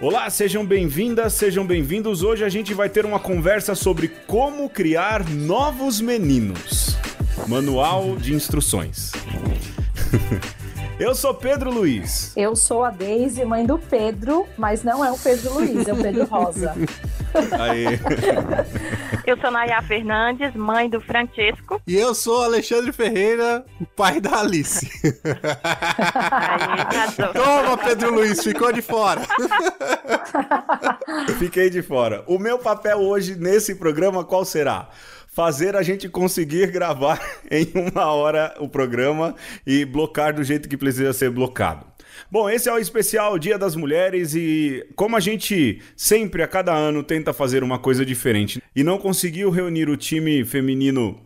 Olá, sejam bem-vindas, sejam bem-vindos. Hoje a gente vai ter uma conversa sobre como criar novos meninos. Manual de instruções. Eu sou Pedro Luiz. Eu sou a Deise, mãe do Pedro, mas não é o Pedro Luiz, é o Pedro Rosa. Aê. Eu sou Nayá Fernandes, mãe do Francesco. E eu sou Alexandre Ferreira, o pai da Alice. Aí, Toma, Pedro Luiz, ficou de fora. Fiquei de fora. O meu papel hoje nesse programa qual será? Fazer a gente conseguir gravar em uma hora o programa e blocar do jeito que precisa ser blocado. Bom, esse é o especial Dia das Mulheres e como a gente sempre a cada ano tenta fazer uma coisa diferente e não conseguiu reunir o time feminino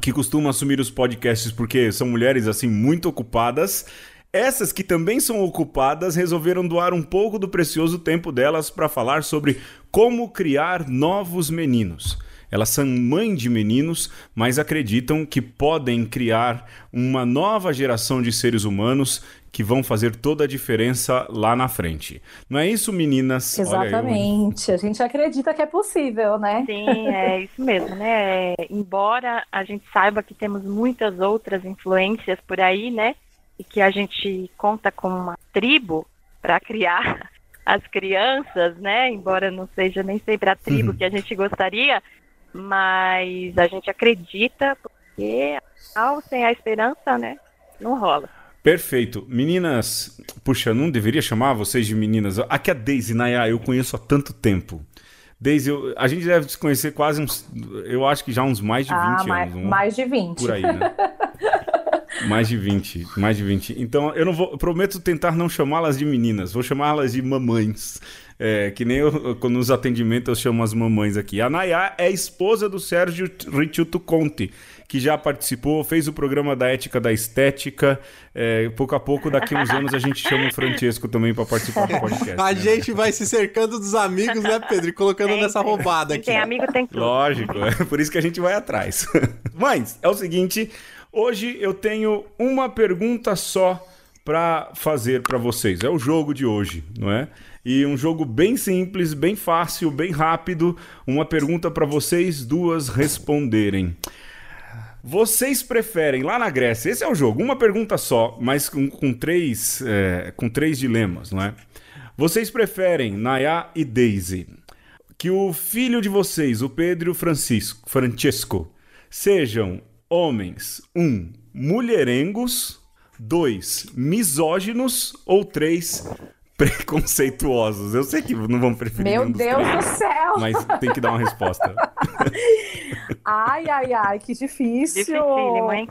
que costuma assumir os podcasts porque são mulheres assim muito ocupadas, essas que também são ocupadas resolveram doar um pouco do precioso tempo delas para falar sobre como criar novos meninos. Elas são mãe de meninos, mas acreditam que podem criar uma nova geração de seres humanos que vão fazer toda a diferença lá na frente. Não é isso, meninas? Olha aí, Exatamente. A gente acredita que é possível, né? Sim, é isso mesmo, né? Embora a gente saiba que temos muitas outras influências por aí, né? E que a gente conta com uma tribo para criar as crianças, né? Embora não seja nem sempre a tribo Uhum. que a gente gostaria, mas a gente acredita porque ao sem a esperança, né? Não rola. Perfeito. Meninas, puxa, não deveria chamar vocês de meninas. Aqui é a Daisy Nayá, eu conheço há tanto tempo. Daisy, eu- a gente deve se conhecer quase uns. Eu acho que já uns mais de 20 ah, mais, anos. um- mais de 20. Por aí, né? mais de 20, mais de 20. Então, eu não vou, eu prometo tentar não chamá-las de meninas, vou chamá-las de mamães. É, que nem eu, quando nos atendimentos eu chamo as mamães aqui. A Nayá é esposa do Sérgio Ricciuto Conte, que já participou, fez o programa da ética da estética. É, pouco a pouco, daqui uns anos, a gente chama o Francesco também para participar do podcast. A né? gente vai se cercando dos amigos, né, Pedro? E colocando Tem, nessa roubada Quem aqui. tem amigo tem tudo. Lógico, é por isso que a gente vai atrás. Mas é o seguinte, hoje eu tenho uma pergunta só para fazer para vocês. É o jogo de hoje, não é? E um jogo bem simples, bem fácil, bem rápido. Uma pergunta para vocês duas responderem. Vocês preferem lá na Grécia? Esse é o jogo, uma pergunta só, mas com, com três, é, com três dilemas, não é? Vocês preferem Nayá e Daisy que o filho de vocês, o Pedro e o Francisco, Francesco, sejam homens, um, mulherengos, dois, misóginos ou três, preconceituosos. Eu sei que não vão preferir Meu nenhum dos Deus três, do céu! mas tem que dar uma resposta. Ai, ai, ai, que difícil. Dificílimo, hein?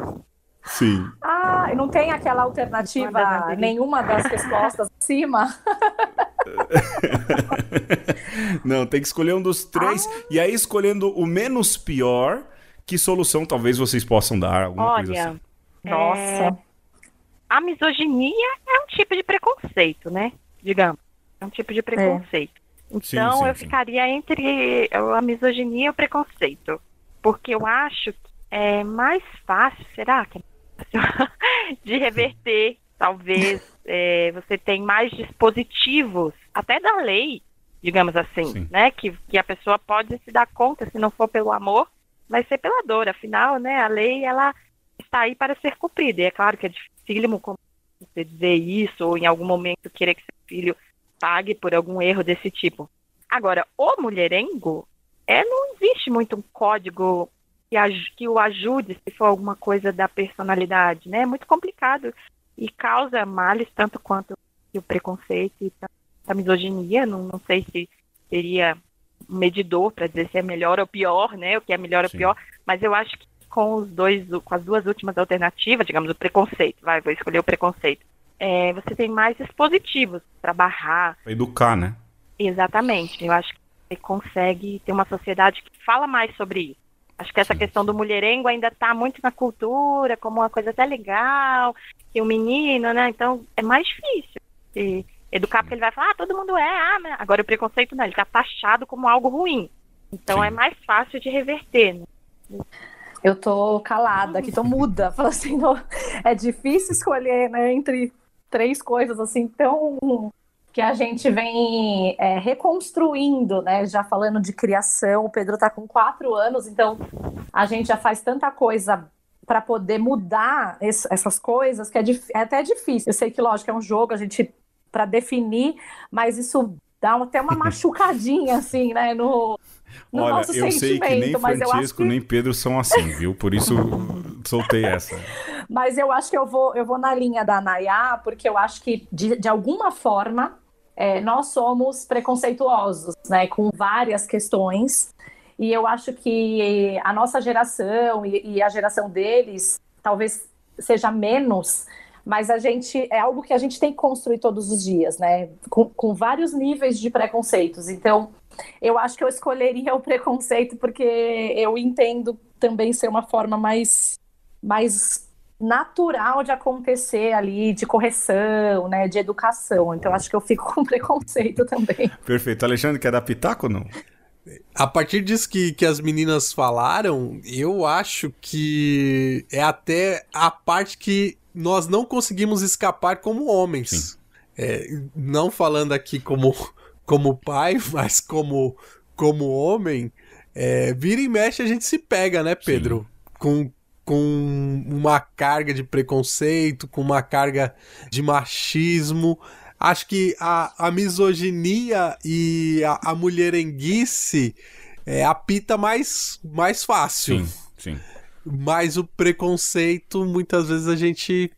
Sim. Ah, e não tem aquela alternativa, nenhuma das respostas acima? Não, tem que escolher um dos três. E aí, escolhendo o menos pior, que solução talvez vocês possam dar? Alguma coisa Olha, assim. Nossa. a misoginia é um tipo de preconceito, né? Digamos. É um tipo de preconceito. Sim, Então sim, eu sim. ficaria entre a misoginia e o preconceito. Porque eu acho que é mais fácil, será que é mais fácil de reverter? Talvez é, você tem mais dispositivos, até da lei, digamos assim, Sim. né? Que, que a pessoa pode se dar conta, se não for pelo amor, vai ser pela dor. Afinal, né, a lei ela está aí para ser cumprida. E é claro que é dificílimo você dizer isso, ou em algum momento querer que seu filho pague por algum erro desse tipo. Agora, o mulherengo, é, não existe muito um código que, que o ajude se for alguma coisa da personalidade, né? É muito complicado e causa males tanto quanto o preconceito e a misoginia. Não, não sei se seria medidor para dizer se é melhor ou pior, né? O que é melhor ou Sim. pior, mas eu acho que com os dois, com as duas últimas alternativas, digamos, o preconceito, vai, vou escolher o preconceito. é, você tem mais dispositivos para barrar, Pra educar, né? Exatamente. Eu acho que você consegue ter uma sociedade que fala mais sobre isso. Acho que essa Sim. questão do mulherengo ainda está muito na cultura, como uma coisa até legal, que o menino, né? Então é mais difícil de educar, porque ele vai falar, ah, todo mundo é, ah, mas... agora o preconceito não, ele está taxado como algo ruim. Então Sim. é mais fácil de reverter, né? Eu tô calada aqui, tô muda. Fala assim, não, é difícil escolher né, entre três coisas assim tão que a gente vem é, reconstruindo, né? Já falando de criação, o Pedro tá com quatro anos, então a gente já faz tanta coisa para poder mudar esse, essas coisas que é, é, até difícil. Eu sei que, lógico, é um jogo, a gente para definir, mas isso dá até uma machucadinha, assim, né? No, no Olha, nosso eu sei que nem Francisco que... nem Pedro são assim, viu? Por isso soltei essa. Mas eu acho que eu vou, eu vou na linha da Nayá, porque eu acho que, de, de alguma forma, é, nós somos preconceituosos, né, com várias questões, e eu acho que a nossa geração e, e a geração deles talvez seja menos, mas a gente é algo que a gente tem que construir todos os dias, né, com, com vários níveis de preconceitos. Então, eu acho que eu escolheria o preconceito porque eu entendo também ser uma forma mais mais natural de acontecer ali, de correção, né, de educação. Então acho que eu fico com preconceito também. Perfeito. Alexandre, quer dar pitaco ou não? A partir disso que, que as meninas falaram, eu acho que é até a parte que nós não conseguimos escapar como homens. É, não falando aqui como, como pai, mas como, como homem, é, vira e mexe a gente se pega, né, Pedro? Sim. Com, com uma carga de preconceito, com uma carga de machismo. Acho que a, a misoginia e a, a mulherenguice é a pita mais, mais fácil. Sim, sim. Mas o preconceito, muitas vezes a gente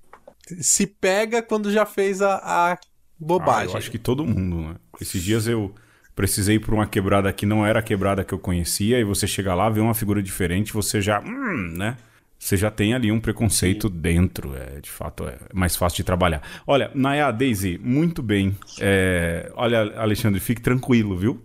se pega quando já fez a, a bobagem. Ah, eu acho que todo mundo, né? Esses dias eu precisei por uma quebrada que não era a quebrada que eu conhecia, e você chega lá, vê uma figura diferente, você já, hum, né? você já tem ali um preconceito Sim. dentro. É, de fato, é mais fácil de trabalhar. Olha, Naya, Daisy, muito bem. É, olha, Alexandre, fique tranquilo, viu?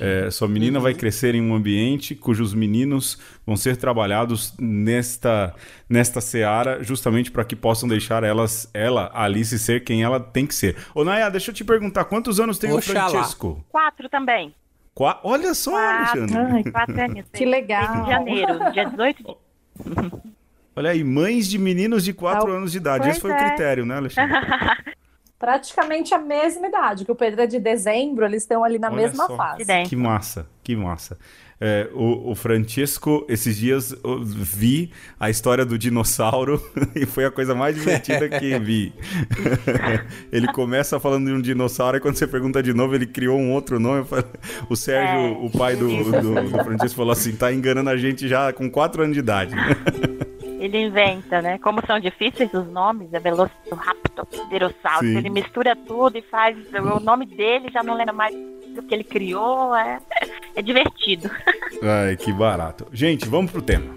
É, sua menina vai crescer em um ambiente cujos meninos vão ser trabalhados nesta, nesta seara, justamente para que possam deixar elas, ela, Alice, ser quem ela tem que ser. Ô, Naya, deixa eu te perguntar, quantos anos tem Oxalá. o Francesco? Quatro também. Qua... Olha só, quatro. Alexandre. Ai, quatro anos. Que legal. de janeiro, dia 18 de Olha aí, mães de meninos de 4 ah, anos de idade. Esse foi é. o critério, né, Alexandre? Praticamente a mesma idade, que o Pedro é de dezembro, eles estão ali na Olha mesma só. fase. Que massa, que massa. É, o, o, Francesco, esses dias vi a história do dinossauro e foi a coisa mais divertida que vi. ele começa falando de um dinossauro e quando você pergunta de novo, ele criou um outro nome. O Sérgio, é. o pai do, do, do Francesco, falou assim: tá enganando a gente já com 4 anos de idade. ele inventa, né? Como são difíceis os nomes, é Velociraptor, Pterossauro, ele mistura tudo e faz o nome dele, já não lembra mais do que ele criou, é, é divertido. Ai, que barato. Gente, vamos pro tema.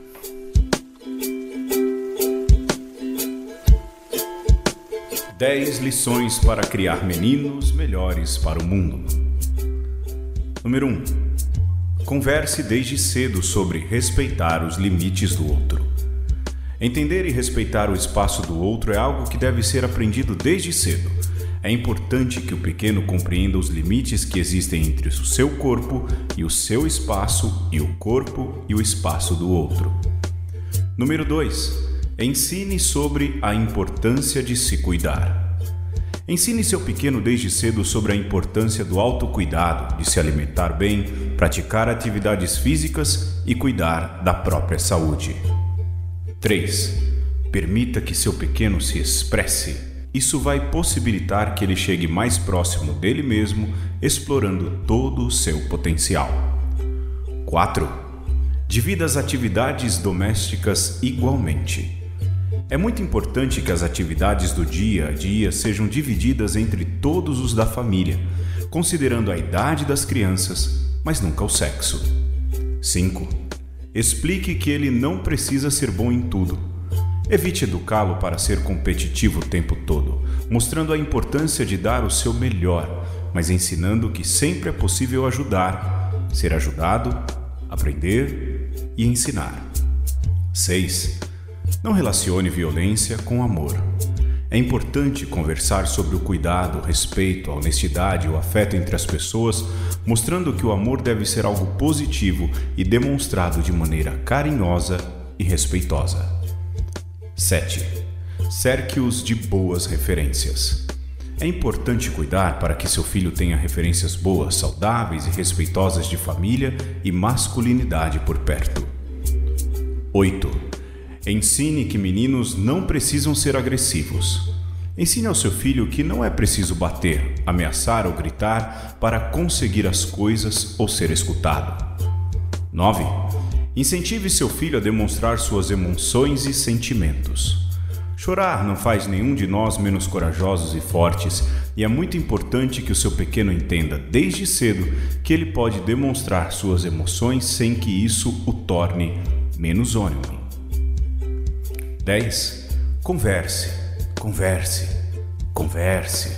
Dez lições para criar meninos melhores para o mundo. Número 1. Um, converse desde cedo sobre respeitar os limites do outro. Entender e respeitar o espaço do outro é algo que deve ser aprendido desde cedo. É importante que o pequeno compreenda os limites que existem entre o seu corpo e o seu espaço e o corpo e o espaço do outro. Número 2. Ensine sobre a importância de se cuidar. Ensine seu pequeno desde cedo sobre a importância do autocuidado, de se alimentar bem, praticar atividades físicas e cuidar da própria saúde. 3. Permita que seu pequeno se expresse. Isso vai possibilitar que ele chegue mais próximo dele mesmo, explorando todo o seu potencial. 4. Divida as atividades domésticas igualmente. É muito importante que as atividades do dia a dia sejam divididas entre todos os da família, considerando a idade das crianças, mas nunca o sexo. 5 Explique que ele não precisa ser bom em tudo. Evite educá-lo para ser competitivo o tempo todo, mostrando a importância de dar o seu melhor, mas ensinando que sempre é possível ajudar, ser ajudado, aprender e ensinar. 6. Não relacione violência com amor. É importante conversar sobre o cuidado, o respeito, a honestidade e o afeto entre as pessoas, mostrando que o amor deve ser algo positivo e demonstrado de maneira carinhosa e respeitosa. 7. Cerque-os de boas referências. É importante cuidar para que seu filho tenha referências boas, saudáveis e respeitosas de família e masculinidade por perto. 8. Ensine que meninos não precisam ser agressivos. Ensine ao seu filho que não é preciso bater, ameaçar ou gritar para conseguir as coisas ou ser escutado. 9. Incentive seu filho a demonstrar suas emoções e sentimentos. Chorar não faz nenhum de nós menos corajosos e fortes, e é muito importante que o seu pequeno entenda desde cedo que ele pode demonstrar suas emoções sem que isso o torne menos homem. 10. Converse Converse, converse.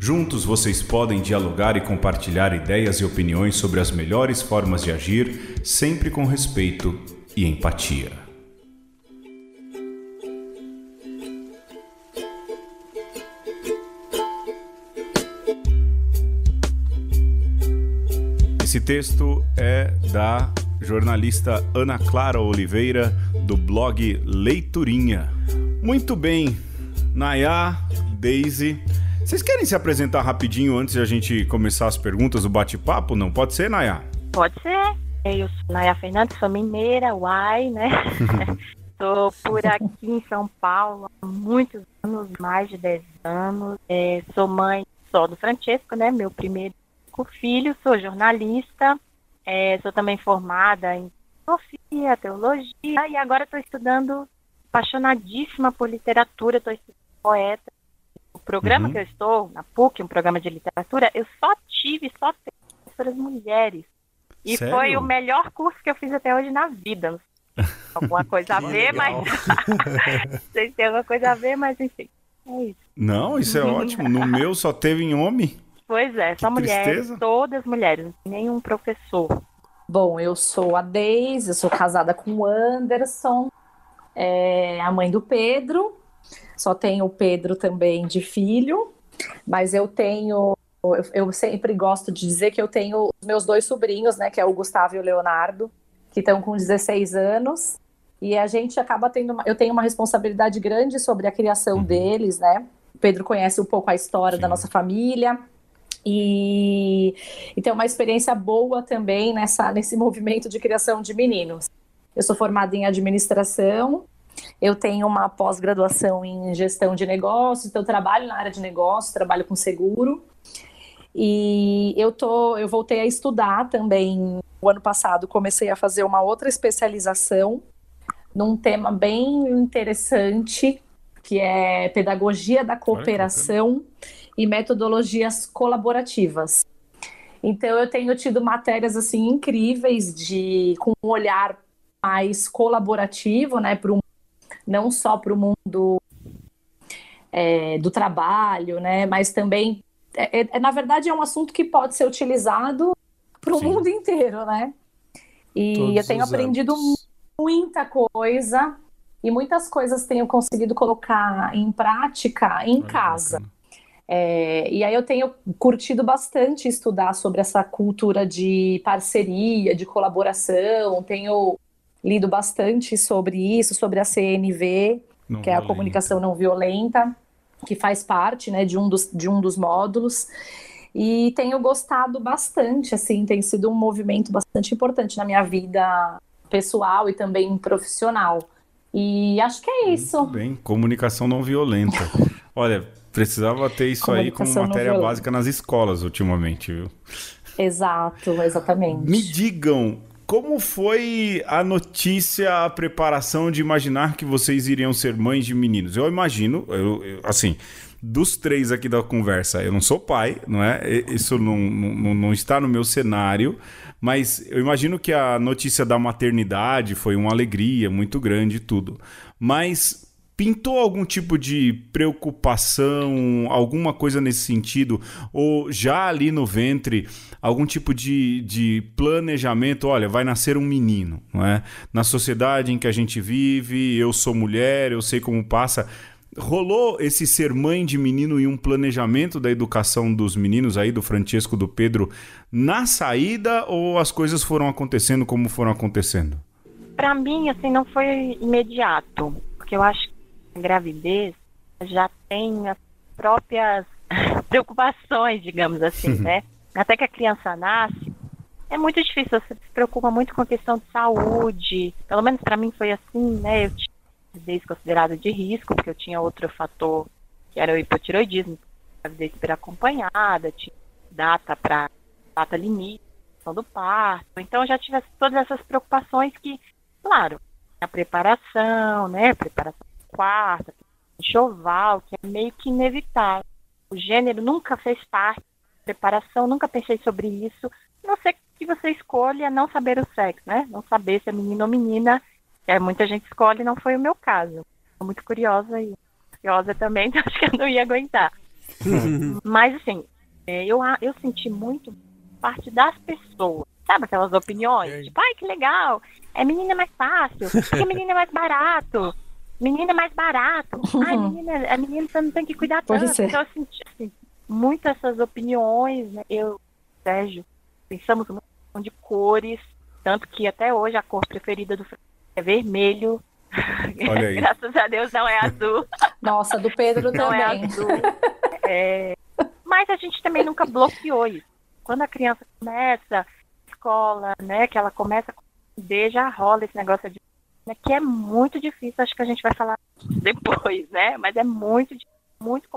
Juntos vocês podem dialogar e compartilhar ideias e opiniões sobre as melhores formas de agir, sempre com respeito e empatia. Esse texto é da jornalista Ana Clara Oliveira, do blog Leiturinha. Muito bem, Nayá, Daisy. Vocês querem se apresentar rapidinho antes de a gente começar as perguntas do bate-papo? Não pode ser, Nayá? Pode ser. Eu sou Nayá Fernandes, sou mineira, uai, né? Estou por aqui em São Paulo há muitos anos, mais de 10 anos. É, sou mãe só do Francesco, né? Meu primeiro filho. Sou jornalista. É, sou também formada em filosofia, teologia. E agora estou estudando, apaixonadíssima por literatura. Estou estudando poeta. O programa uhum. que eu estou, na PUC, um programa de literatura, eu só tive, só professoras mulheres. E Sério? foi o melhor curso que eu fiz até hoje na vida. Alguma coisa a ver, mas. Não sei se tem alguma coisa a ver, mas enfim. É isso. Não, isso é ótimo. No meu só teve em homem. Pois é, só mulheres, todas mulheres, nenhum professor. Bom, eu sou a Deise, eu sou casada com o Anderson, é a mãe do Pedro, só tenho o Pedro também de filho, mas eu tenho. Eu, eu sempre gosto de dizer que eu tenho os meus dois sobrinhos, né? Que é o Gustavo e o Leonardo, que estão com 16 anos. E a gente acaba tendo. Uma, eu tenho uma responsabilidade grande sobre a criação uhum. deles, né? O Pedro conhece um pouco a história Sim. da nossa família. E, e tem uma experiência boa também nessa, nesse movimento de criação de meninos. Eu sou formada em administração eu tenho uma pós-graduação em gestão de negócios, então eu trabalho na área de negócios, trabalho com seguro. E eu tô, eu voltei a estudar também o ano passado, comecei a fazer uma outra especialização num tema bem interessante, que é pedagogia da cooperação e metodologias colaborativas. Então eu tenho tido matérias assim incríveis de com um olhar mais colaborativo, né, para não só para o mundo é, do trabalho, né, mas também, é, é, na verdade, é um assunto que pode ser utilizado para o mundo inteiro, né? E Todos eu tenho aprendido hábitos. muita coisa e muitas coisas tenho conseguido colocar em prática em casa. É, e aí eu tenho curtido bastante estudar sobre essa cultura de parceria, de colaboração, tenho lido bastante sobre isso, sobre a CNV, não que violenta. é a comunicação não violenta, que faz parte né, de, um dos, de um dos módulos. E tenho gostado bastante, assim, tem sido um movimento bastante importante na minha vida pessoal e também profissional. E acho que é isso. Muito bem, comunicação não violenta. Olha, precisava ter isso aí como matéria básica nas escolas ultimamente, viu? Exato, exatamente. Me digam, como foi a notícia, a preparação de imaginar que vocês iriam ser mães de meninos? Eu imagino, eu, eu, assim, dos três aqui da conversa, eu não sou pai, não é? Isso não, não, não está no meu cenário, mas eu imagino que a notícia da maternidade foi uma alegria muito grande e tudo. Mas Pintou algum tipo de preocupação, alguma coisa nesse sentido? Ou já ali no ventre, algum tipo de, de planejamento? Olha, vai nascer um menino, não é? Na sociedade em que a gente vive, eu sou mulher, eu sei como passa. Rolou esse ser mãe de menino e um planejamento da educação dos meninos aí, do Francesco, do Pedro, na saída ou as coisas foram acontecendo como foram acontecendo? para mim, assim, não foi imediato, porque eu acho gravidez já tem as próprias preocupações, digamos assim, uhum. né? Até que a criança nasce, é muito difícil, você se preocupa muito com a questão de saúde. Pelo menos para mim foi assim, né? Eu tinha considerada de risco, porque eu tinha outro fator, que era o hipotiroidismo, gravidez acompanhada, tinha data para data limite do parto. Então eu já tive todas essas preocupações que, claro, a preparação, né? Preparação do quarto, enxoval, que é meio que inevitável. O gênero nunca fez parte da preparação, nunca pensei sobre isso. Não sei que você escolha não saber o sexo, né? Não saber se é menino ou menina. É, muita gente escolhe, não foi o meu caso. Estou muito curiosa e curiosa também, então acho que eu não ia aguentar. Mas assim, é, eu, eu senti muito parte das pessoas. Sabe aquelas opiniões? É. Tipo, ai, que legal, é menina mais fácil, porque menina é mais barato, menina é mais barato, ai, menina, a menina você não tem que cuidar tanto. Então eu senti assim, muito essas opiniões, né? Eu, Sérgio, pensamos muito de cores, tanto que até hoje a cor preferida do é vermelho. Graças a Deus não é azul. Nossa, do Pedro não é também. É azul. É... Mas a gente também nunca bloqueou isso quando a criança começa escola, né, que ela começa a já rola esse negócio de né, que é muito difícil, acho que a gente vai falar depois, né? Mas é muito muito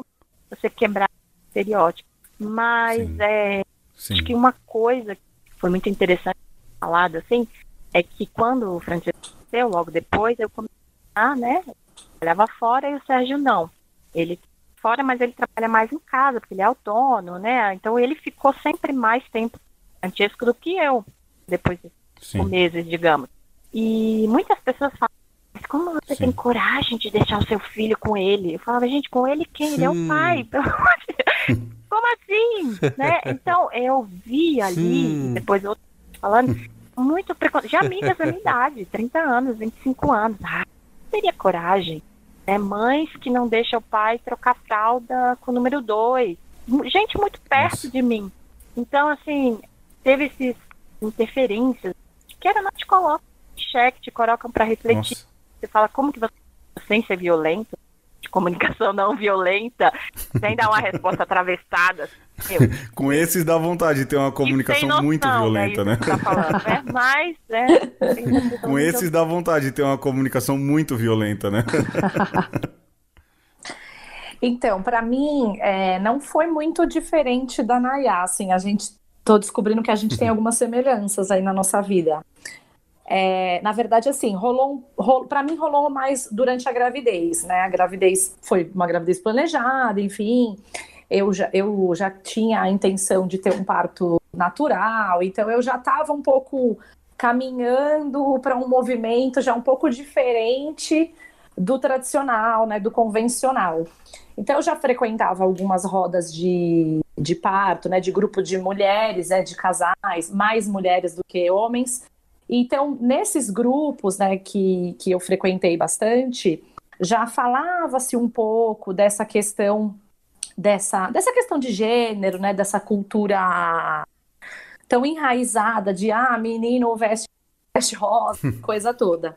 você quebrar estereótipo. Mas Sim. é Sim. acho que uma coisa que foi muito interessante falado assim é que quando o Francisco nasceu, logo depois eu comecei a, né, trabalhava fora e o Sérgio não. Ele fora, mas ele trabalha mais em casa, porque ele é autônomo, né? Então ele ficou sempre mais tempo Francesco do que eu, depois de cinco meses, digamos. E muitas pessoas falam, mas como você Sim. tem coragem de deixar o seu filho com ele? Eu falava, gente, com ele quem? Sim. Ele é o pai, pelo amor de Deus. Como assim? né? Então eu vi ali, Sim. depois outros falando, muito preconceito. Já amigas da minha idade, 30 anos, 25 anos. Ah, teria coragem é, mães que não deixam o pai trocar fralda com o número dois. Gente muito perto Nossa. de mim. Então, assim, teve esses interferências que era não te colocam em xeque, te colocam para refletir. Nossa. Você fala, como que você, sem ser violento, de comunicação não violenta, sem dar uma resposta atravessada. Com esses dá vontade de ter uma comunicação noção, muito né, violenta, né? Tá falando, né? Mas, né? Com esses dá vontade de ter uma comunicação muito violenta, né? Então, para mim, é, não foi muito diferente da Nayá, assim, a gente, tô descobrindo que a gente tem algumas semelhanças aí na nossa vida. É, na verdade, assim, rolou, rolou para mim rolou mais durante a gravidez, né? A gravidez foi uma gravidez planejada, enfim. Eu já, eu já tinha a intenção de ter um parto natural, então eu já estava um pouco caminhando para um movimento já um pouco diferente do tradicional, né, do convencional. Então eu já frequentava algumas rodas de, de parto, né, de grupo de mulheres, né, de casais, mais mulheres do que homens, então, nesses grupos né, que, que eu frequentei bastante, já falava-se um pouco dessa questão dessa, dessa questão de gênero, né, dessa cultura tão enraizada de ah, menino veste, veste rosa, coisa toda.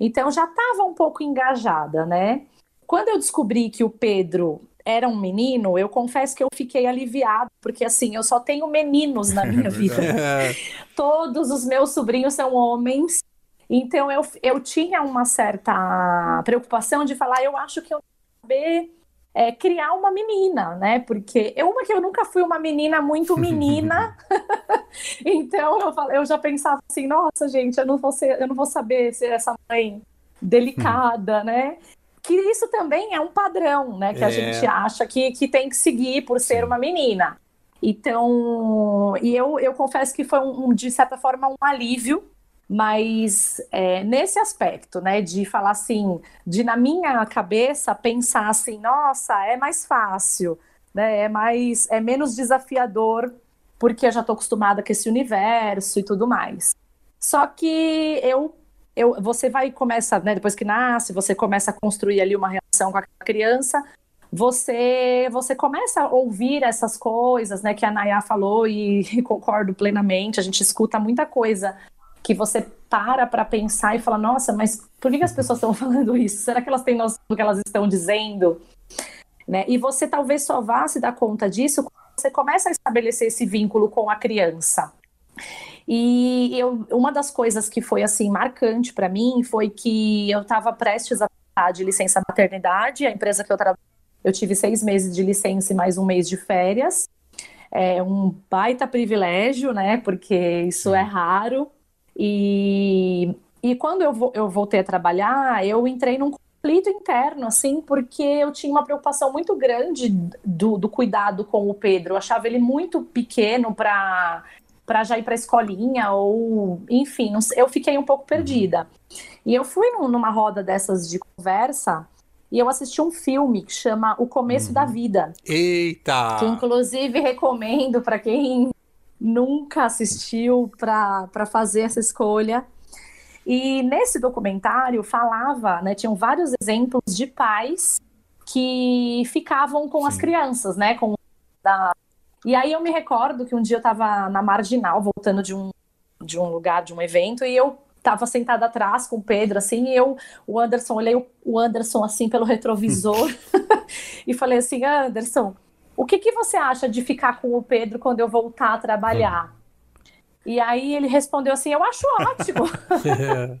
Então já estava um pouco engajada, né? Quando eu descobri que o Pedro era um menino, eu confesso que eu fiquei aliviada, porque assim, eu só tenho meninos na minha vida. Todos os meus sobrinhos são homens. Então eu, eu tinha uma certa preocupação de falar, eu acho que eu saber é, criar uma menina, né? Porque eu, uma que eu nunca fui uma menina muito menina, então eu, eu já pensava assim, nossa gente, eu não vou ser, eu não vou saber ser essa mãe delicada, né? Que isso também é um padrão, né? Que é. a gente acha que, que tem que seguir por ser Sim. uma menina. Então, e eu, eu confesso que foi, um, de certa forma, um alívio, mas é, nesse aspecto, né, de falar assim, de na minha cabeça pensar assim, nossa, é mais fácil, né, é mais, é menos desafiador, porque eu já estou acostumada com esse universo e tudo mais. Só que eu eu, você vai e começa, né, depois que nasce, você começa a construir ali uma relação com a criança, você você começa a ouvir essas coisas, né, que a Nayá falou e, e concordo plenamente, a gente escuta muita coisa que você para para pensar e fala, nossa, mas por que as pessoas estão falando isso? Será que elas têm noção do que elas estão dizendo? Né? E você talvez só vá se dar conta disso quando você começa a estabelecer esse vínculo com a criança. E eu, uma das coisas que foi assim marcante para mim foi que eu estava prestes a de licença maternidade, a empresa que eu trabalho, eu tive seis meses de licença e mais um mês de férias. É um baita privilégio, né? Porque isso é raro. E, e quando eu, eu voltei a trabalhar, eu entrei num conflito interno, assim, porque eu tinha uma preocupação muito grande do, do cuidado com o Pedro. Eu achava ele muito pequeno para para já ir para a escolinha ou enfim, eu fiquei um pouco perdida. E eu fui numa roda dessas de conversa e eu assisti um filme que chama O Começo uhum. da Vida. Eita! Que inclusive recomendo para quem nunca assistiu para fazer essa escolha. E nesse documentário falava, né, tinham vários exemplos de pais que ficavam com Sim. as crianças, né, com da... E aí eu me recordo que um dia eu estava na marginal, voltando de um, de um lugar, de um evento, e eu estava sentada atrás com o Pedro, assim, e eu, o Anderson, olhei o, Anderson, assim, pelo retrovisor, e falei assim, Anderson, o que, que você acha de ficar com o Pedro quando eu voltar a trabalhar? E aí ele respondeu assim: Eu acho ótimo.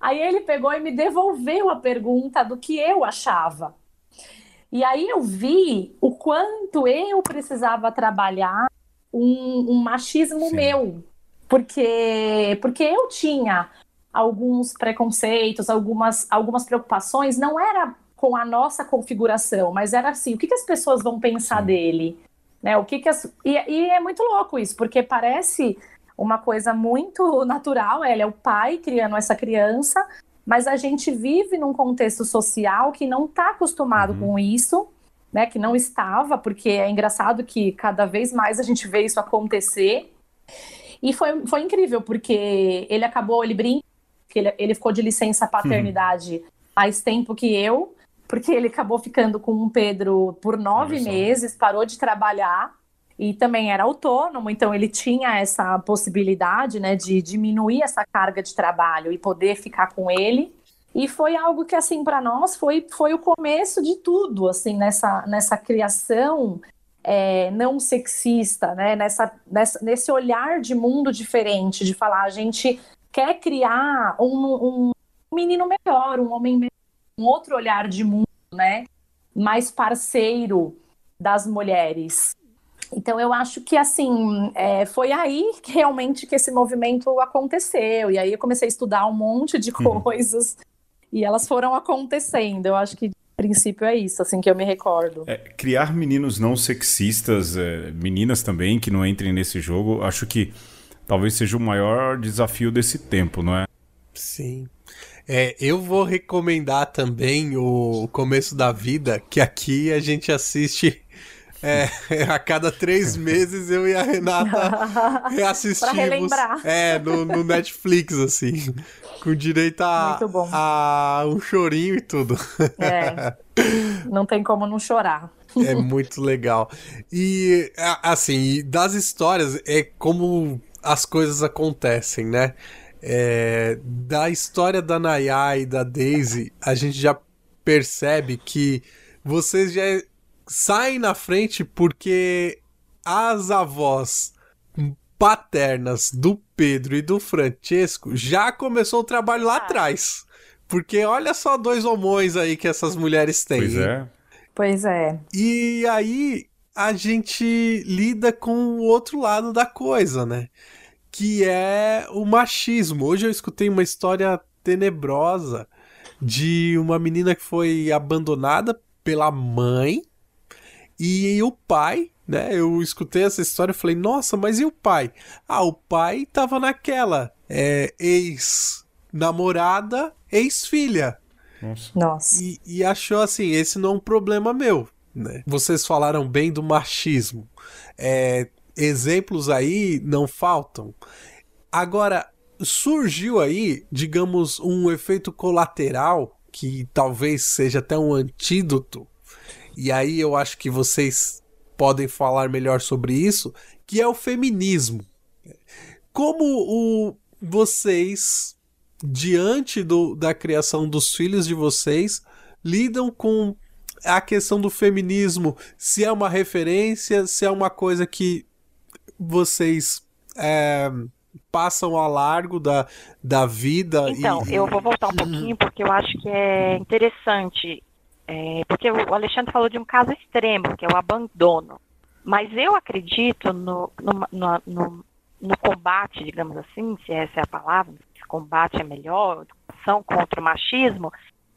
aí ele pegou e me devolveu a pergunta do que eu achava. E aí eu vi o quanto eu precisava trabalhar um, um machismo Sim. meu, porque porque eu tinha alguns preconceitos, algumas algumas preocupações, não era com a nossa configuração, mas era assim, o que, que as pessoas vão pensar Sim. dele? Né? O que, que as... e, e é muito louco isso, porque parece uma coisa muito natural, ele é o pai criando essa criança, mas a gente vive num contexto social que não está acostumado uhum. com isso, né? Que não estava, porque é engraçado que cada vez mais a gente vê isso acontecer. E foi, foi incrível, porque ele acabou, ele brinca, ele, ele ficou de licença paternidade uhum. mais tempo que eu, porque ele acabou ficando com o Pedro por nove meses, parou de trabalhar e também era autônomo, então ele tinha essa possibilidade, né, de diminuir essa carga de trabalho e poder ficar com ele. E foi algo que assim para nós foi, foi o começo de tudo, assim nessa nessa criação é, não sexista, né, nessa, nessa nesse olhar de mundo diferente, de falar a gente quer criar um, um menino melhor, um homem melhor um outro olhar de mundo, né? Mais parceiro das mulheres. Então eu acho que assim é, foi aí que realmente que esse movimento aconteceu. E aí eu comecei a estudar um monte de uhum. coisas e elas foram acontecendo. Eu acho que princípio é isso, assim que eu me recordo. É, criar meninos não sexistas, é, meninas também que não entrem nesse jogo, acho que talvez seja o maior desafio desse tempo, não é? Sim. É, eu vou recomendar também o Começo da Vida, que aqui a gente assiste é, a cada três meses eu e a Renata reassistimos. pra relembrar. É, no, no, Netflix, assim. Com direito a, a um chorinho e tudo. É. Não tem como não chorar. É muito legal. E, assim, das histórias, é como as coisas acontecem, né? É, da história da Nayá e da Daisy, a gente já percebe que vocês já saem na frente porque as avós paternas do Pedro e do Francesco já começou o trabalho lá ah. atrás. Porque olha só dois homões aí que essas mulheres têm. Pois é. Pois é. E aí a gente lida com o outro lado da coisa, né? que é o machismo. Hoje eu escutei uma história tenebrosa de uma menina que foi abandonada pela mãe e o pai, né? Eu escutei essa história e falei, nossa, mas e o pai? Ah, o pai tava naquela é, ex-namorada, ex-filha. Nossa. nossa. E, e achou assim, esse não é um problema meu. Né? Vocês falaram bem do machismo. É, exemplos aí não faltam. Agora, surgiu aí, digamos, um efeito colateral que talvez seja até um antídoto. E aí eu acho que vocês podem falar melhor sobre isso, que é o feminismo. Como o vocês, diante do, da criação dos filhos de vocês, lidam com a questão do feminismo? Se é uma referência, se é uma coisa que vocês é, passam ao largo da, da vida? Então, e... eu vou voltar um pouquinho porque eu acho que é interessante. É, porque o Alexandre falou de um caso extremo, que é o abandono. Mas eu acredito no, no, no, no, no combate, digamos assim, se essa é a palavra, se combate é melhor, educação contra o machismo,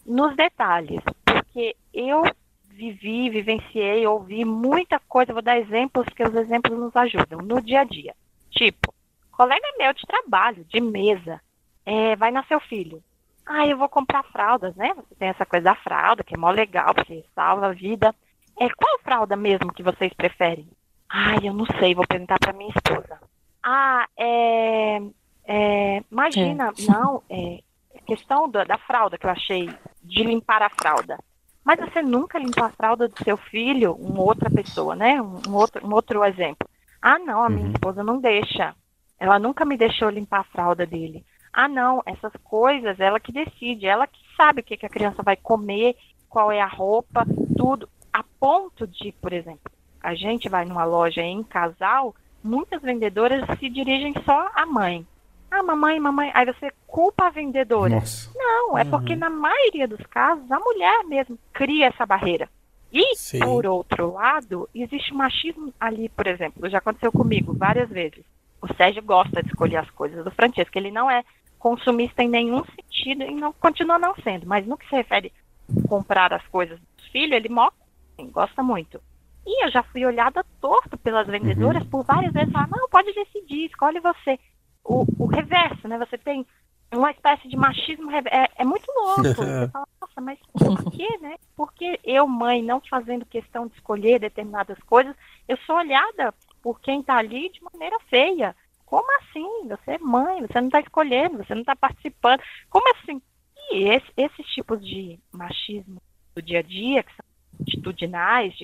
nos detalhes. Porque eu vivi, vivenciei, ouvi muita coisa, vou dar exemplos, que os exemplos nos ajudam, no dia a dia. Tipo, colega meu de trabalho, de mesa, é, vai nascer o filho. Ah, eu vou comprar fraldas, né? Você tem essa coisa da fralda, que é mó legal, porque salva a vida. É, qual fralda mesmo que vocês preferem? Ah, eu não sei, vou perguntar para minha esposa. Ah, é, é imagina, é. não, é questão da, da fralda que eu achei, de limpar a fralda. Mas você nunca limpou a fralda do seu filho, uma outra pessoa, né? Um, um outro, um outro exemplo. Ah, não, a minha uhum. esposa não deixa. Ela nunca me deixou limpar a fralda dele. Ah, não, essas coisas, ela que decide, ela que sabe o que, que a criança vai comer, qual é a roupa, tudo. A ponto de, por exemplo, a gente vai numa loja em casal, muitas vendedoras se dirigem só à mãe. Ah, mamãe, mamãe. Aí você culpa a vendedora. Nossa. Não, é uhum. porque na maioria dos casos a mulher mesmo cria essa barreira. E, Sim. por outro lado, existe machismo ali, por exemplo. Já aconteceu comigo várias vezes. O Sérgio gosta de escolher as coisas do Francesco. Ele não é consumista em nenhum sentido e não continua não sendo. Mas no que se refere a comprar as coisas dos filhos, ele mostra, gosta muito. E eu já fui olhada torto pelas vendedoras uhum. por várias vezes. Falar, não, pode decidir, escolhe você. O, o reverso, né? Você tem uma espécie de machismo é, é muito louco. Você fala, nossa, mas por quê, né? Porque eu, mãe, não fazendo questão de escolher determinadas coisas, eu sou olhada por quem está ali de maneira feia. Como assim? Você é mãe, você não está escolhendo, você não está participando. Como assim? E esse, esses tipos de machismo do dia a dia, que são atitudinais,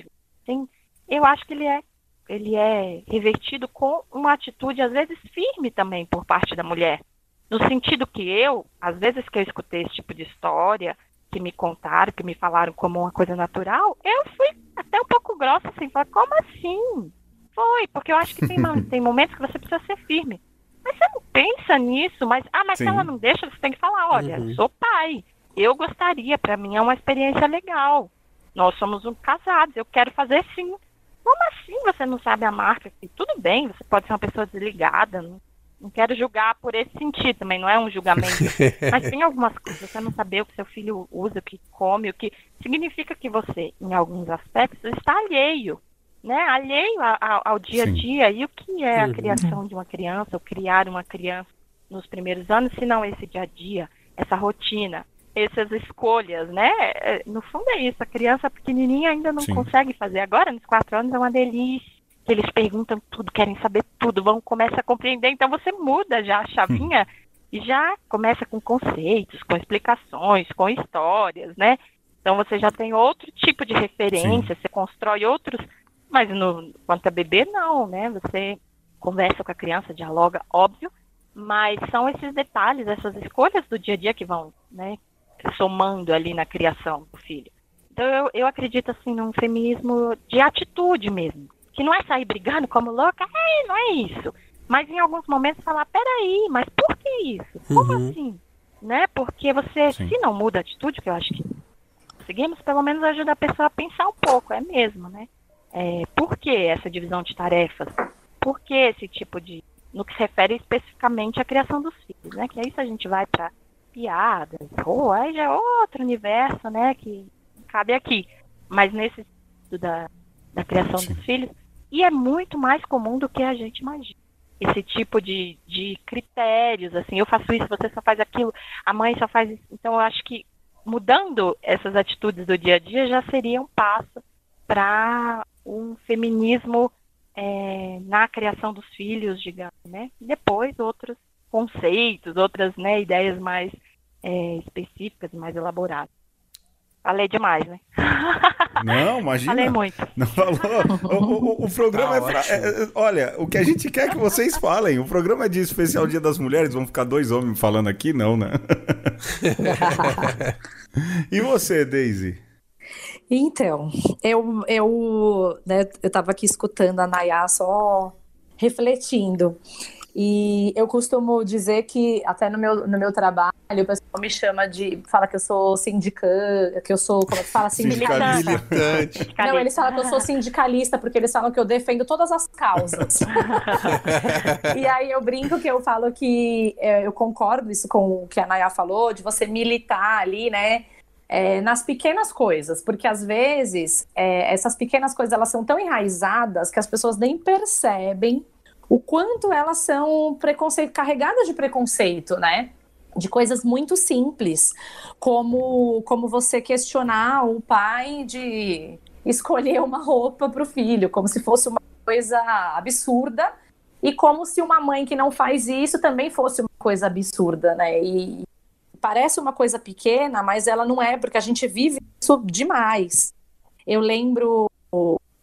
assim, eu acho que ele é, ele é revertido com uma atitude, às vezes, firme também por parte da mulher. No sentido que eu, às vezes que eu escutei esse tipo de história, que me contaram, que me falaram como uma coisa natural, eu fui até um pouco grossa, assim, falar, como assim? Foi, porque eu acho que tem, tem momentos que você precisa ser firme. Mas você não pensa nisso, mas, ah, mas Sim. se ela não deixa, você tem que falar, olha, uhum. sou pai, eu gostaria, para mim é uma experiência legal. Nós somos um casados, eu quero fazer sim. Como assim você não sabe a marca? Tudo bem, você pode ser uma pessoa desligada, não, não quero julgar por esse sentido também, não é um julgamento. mas tem algumas coisas, você não saber o que seu filho usa, o que come, o que significa que você, em alguns aspectos, está alheio né, alheio a, ao dia a dia. E o que é a uhum. criação de uma criança, ou criar uma criança nos primeiros anos, se não esse dia a dia, essa rotina, essas escolhas, né? É, no fundo é isso. A criança pequenininha ainda não Sim. consegue fazer. Agora, nos quatro anos, é uma delícia. Que eles perguntam tudo, querem saber tudo, vão começa a compreender. Então você muda já a chavinha hum. e já começa com conceitos, com explicações, com histórias, né? Então você já tem outro tipo de referência, Sim. você constrói outros mas no, quanto a bebê, não, né? Você conversa com a criança, dialoga, óbvio, mas são esses detalhes, essas escolhas do dia a dia que vão, né, somando ali na criação do filho. Então eu, eu acredito assim num feminismo de atitude mesmo, que não é sair brigando como louca, é, não é isso. Mas em alguns momentos falar, peraí, mas por que isso? Como uhum. assim? Né? Porque você, Sim. se não muda a atitude, que eu acho que conseguimos, pelo menos ajuda a pessoa a pensar um pouco, é mesmo, né? É, por que essa divisão de tarefas? Por que esse tipo de. No que se refere especificamente à criação dos filhos, né? Que aí se a gente vai para piadas, ou aí já é outro universo, né? Que cabe aqui. Mas nesse sentido da, da criação Sim. dos filhos, e é muito mais comum do que a gente imagina. Esse tipo de, de critérios, assim, eu faço isso, você só faz aquilo, a mãe só faz isso. Então, eu acho que mudando essas atitudes do dia a dia já seria um passo para um feminismo é, na criação dos filhos, digamos, né? Depois outros conceitos, outras né, ideias mais é, específicas, mais elaboradas. Falei demais, né? Não, imagina. Falei muito. Não falou. O, o, o programa Tá é, pra, é, é, Olha, o que a gente quer é que vocês falem. O programa é de especial Dia das Mulheres. Vão ficar dois homens falando aqui? Não, né? e você, Daisy? Então, eu, eu, né, eu tava aqui escutando a Nayá só refletindo. E eu costumo dizer que, até no meu, no meu trabalho, o pessoal me chama de. fala que eu sou sindicante, que eu sou. Como é que fala? Sindicalista. Militante. Não, eles falam que eu sou sindicalista, porque eles falam que eu defendo todas as causas. e aí eu brinco que eu falo que é, eu concordo isso com o que a Naya falou, de você militar ali, né? É, nas pequenas coisas, porque às vezes é, essas pequenas coisas elas são tão enraizadas que as pessoas nem percebem o quanto elas são preconceito, carregadas de preconceito, né? De coisas muito simples, como, como você questionar o pai de escolher uma roupa para o filho, como se fosse uma coisa absurda, e como se uma mãe que não faz isso também fosse uma coisa absurda, né? E parece uma coisa pequena, mas ela não é, porque a gente vive isso demais. Eu lembro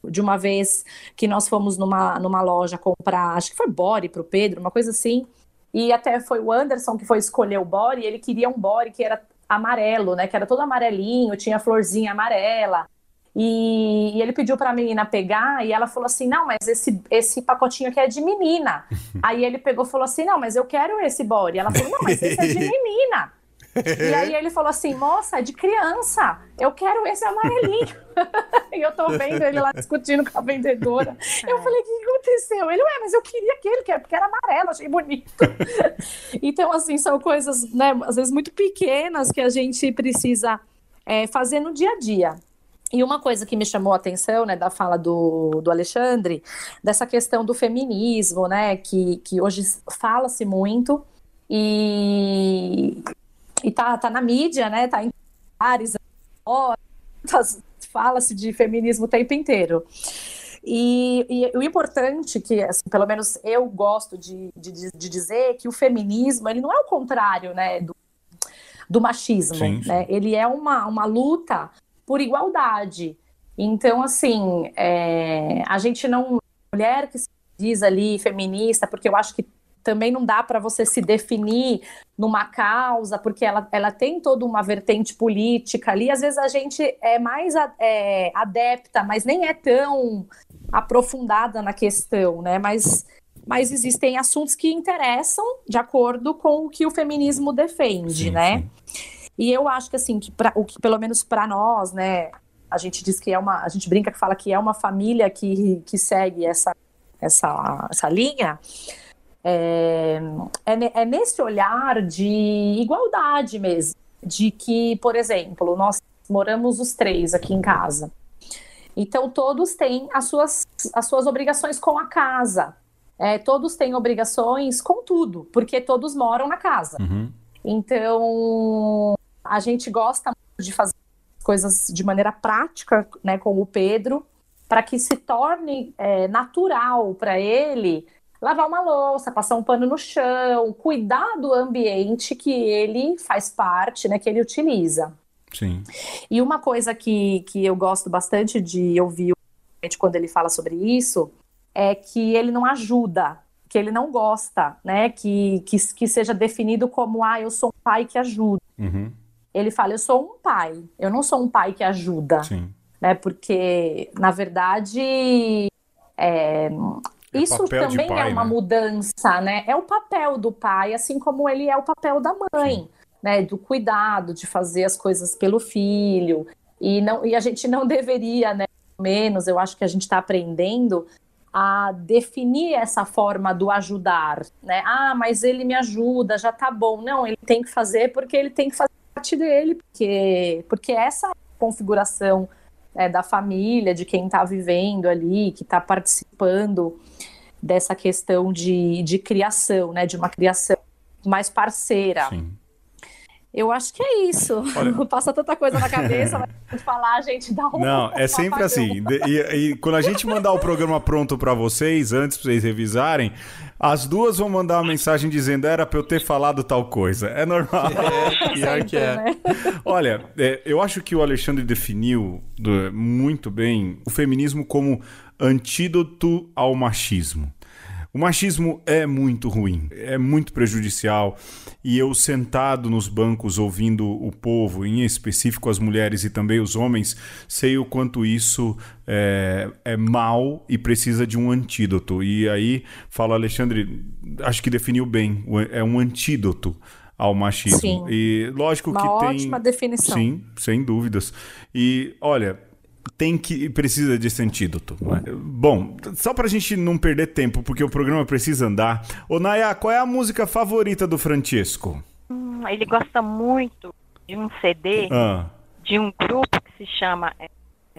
de uma vez que nós fomos numa, numa loja comprar, acho que foi body para o Pedro, uma coisa assim, e até foi o Anderson que foi escolher o body, ele queria um body que era amarelo, né, que era todo amarelinho, tinha florzinha amarela, e, e ele pediu para a menina pegar, e ela falou assim, não, mas esse, esse pacotinho aqui é de menina. Aí ele pegou e falou assim, não, mas eu quero esse body. Ela falou, não, mas esse é de menina. E aí ele falou assim, moça, é de criança, eu quero esse amarelinho. e eu tô vendo ele lá discutindo com a vendedora. Eu falei, o que aconteceu? Ele, ué, mas eu queria aquele, porque era amarelo, achei bonito. então, assim, são coisas, né, às vezes muito pequenas que a gente precisa é, fazer no dia a dia. E uma coisa que me chamou a atenção, né, da fala do, do Alexandre, dessa questão do feminismo, né, que, que hoje fala-se muito, e, e tá, tá na mídia, né? Tá em áreas, fala-se de feminismo o tempo inteiro. E, e, o importante que, assim, pelo menos eu gosto de, de, de, dizer que o feminismo ele não é o contrário, né, do, do machismo, sim, sim. né? Ele é uma, uma luta por igualdade. Então, assim, é, a gente não mulher que se diz ali feminista, porque eu acho que também não dá para você se definir numa causa, porque ela, ela tem toda uma vertente política ali. Às vezes a gente é mais é, adepta, mas nem é tão aprofundada na questão, né? Mas, mas existem assuntos que interessam de acordo com o que o feminismo defende, sim, né? Sim. E eu acho que assim, que pra, o que pelo menos para nós, né? A gente diz que é uma, a gente brinca que fala que é uma família que, que segue essa, essa, essa linha é, é, é nesse olhar de igualdade mesmo, de que, por exemplo, nós moramos os três aqui em casa. Então, todos têm as suas, as suas obrigações com a casa. É, todos têm obrigações com tudo, porque todos moram na casa. Uhum. Então, a gente gosta de fazer coisas de maneira prática, né, com o Pedro, para que se torne é, natural para ele lavar uma louça, passar um pano no chão, cuidar do ambiente que ele faz parte, né, que ele utiliza. Sim. E uma coisa que, que eu gosto bastante de ouvir quando ele fala sobre isso é que ele não ajuda, que ele não gosta, né, que, que, que seja definido como, ah, eu sou um pai que ajuda. Uhum. Ele fala, eu sou um pai, eu não sou um pai que ajuda. Sim. Né, porque, na verdade, é, é Isso também pai, é uma né? mudança, né? É o papel do pai, assim como ele é o papel da mãe, Sim. né? Do cuidado, de fazer as coisas pelo filho. E, não, e a gente não deveria, né? Menos, eu acho que a gente está aprendendo a definir essa forma do ajudar, né? Ah, mas ele me ajuda, já tá bom. Não, ele tem que fazer porque ele tem que fazer parte dele, porque, porque essa configuração é, da família, de quem está vivendo ali, que está participando dessa questão de, de criação, né, de uma criação mais parceira. Sim. Eu acho que é isso. Olha... Passa tanta coisa na cabeça, mas falar, a gente dá um. Não, é sempre assim. E, e, quando a gente mandar o programa pronto para vocês, antes pra vocês revisarem, as duas vão mandar uma mensagem dizendo era pra eu ter falado tal coisa. É normal. É, pior que é. Né? Olha, é, eu acho que o Alexandre definiu do, muito bem o feminismo como antídoto ao machismo. O machismo é muito ruim, é muito prejudicial. E eu sentado nos bancos ouvindo o povo, em específico as mulheres e também os homens, sei o quanto isso é, é mal e precisa de um antídoto. E aí, fala Alexandre, acho que definiu bem, é um antídoto ao machismo. Sim. E lógico Uma que tem. Ótima definição. Sim, sem dúvidas. E olha, tem que precisa desse antídoto. É? Bom, só pra gente não perder tempo, porque o programa precisa andar. Ô Naya, qual é a música favorita do Francesco? Hum, ele gosta muito de um CD ah. de um grupo que se chama é,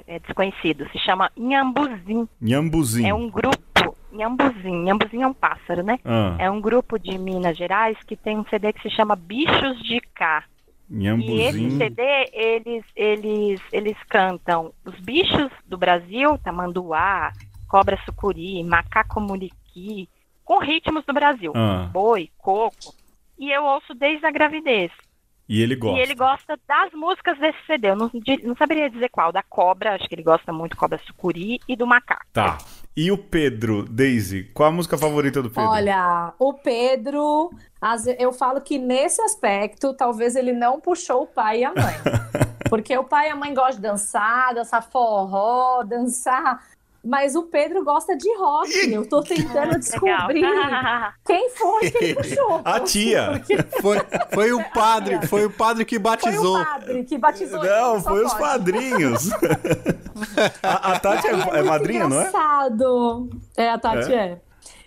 é desconhecido, se chama Inhambuzim. Inhambuzim. É um grupo Inhambuzim. Inhambuzim é um pássaro, né? Ah. É um grupo de Minas Gerais que tem um CD que se chama Bichos de Cá. E esse CD, eles, eles, eles cantam os bichos do Brasil, tamanduá, cobra sucuri, macaco muriqui, com ritmos do Brasil. Ah. Boi, coco. E eu ouço desde a gravidez. E ele gosta. E ele gosta das músicas desse CD. Eu não, não saberia dizer qual. Da cobra, acho que ele gosta muito cobra sucuri e do macaco. Tá. E o Pedro, Daisy, qual a música favorita do Pedro? Olha, o Pedro, eu falo que nesse aspecto, talvez ele não puxou o pai e a mãe. Porque o pai e a mãe gostam de dançar, dançar forró, dançar mas o Pedro gosta de rock. Eu tô tentando descobrir quem foi que ele puxou. A tia. Porque... Foi, foi o padre, foi o padre que batizou. Foi o padre que batizou. Não, foi pode. os padrinhos. a, a, Tati é, é, é madrinha, não é? Engraçado. É, a Tati é. é.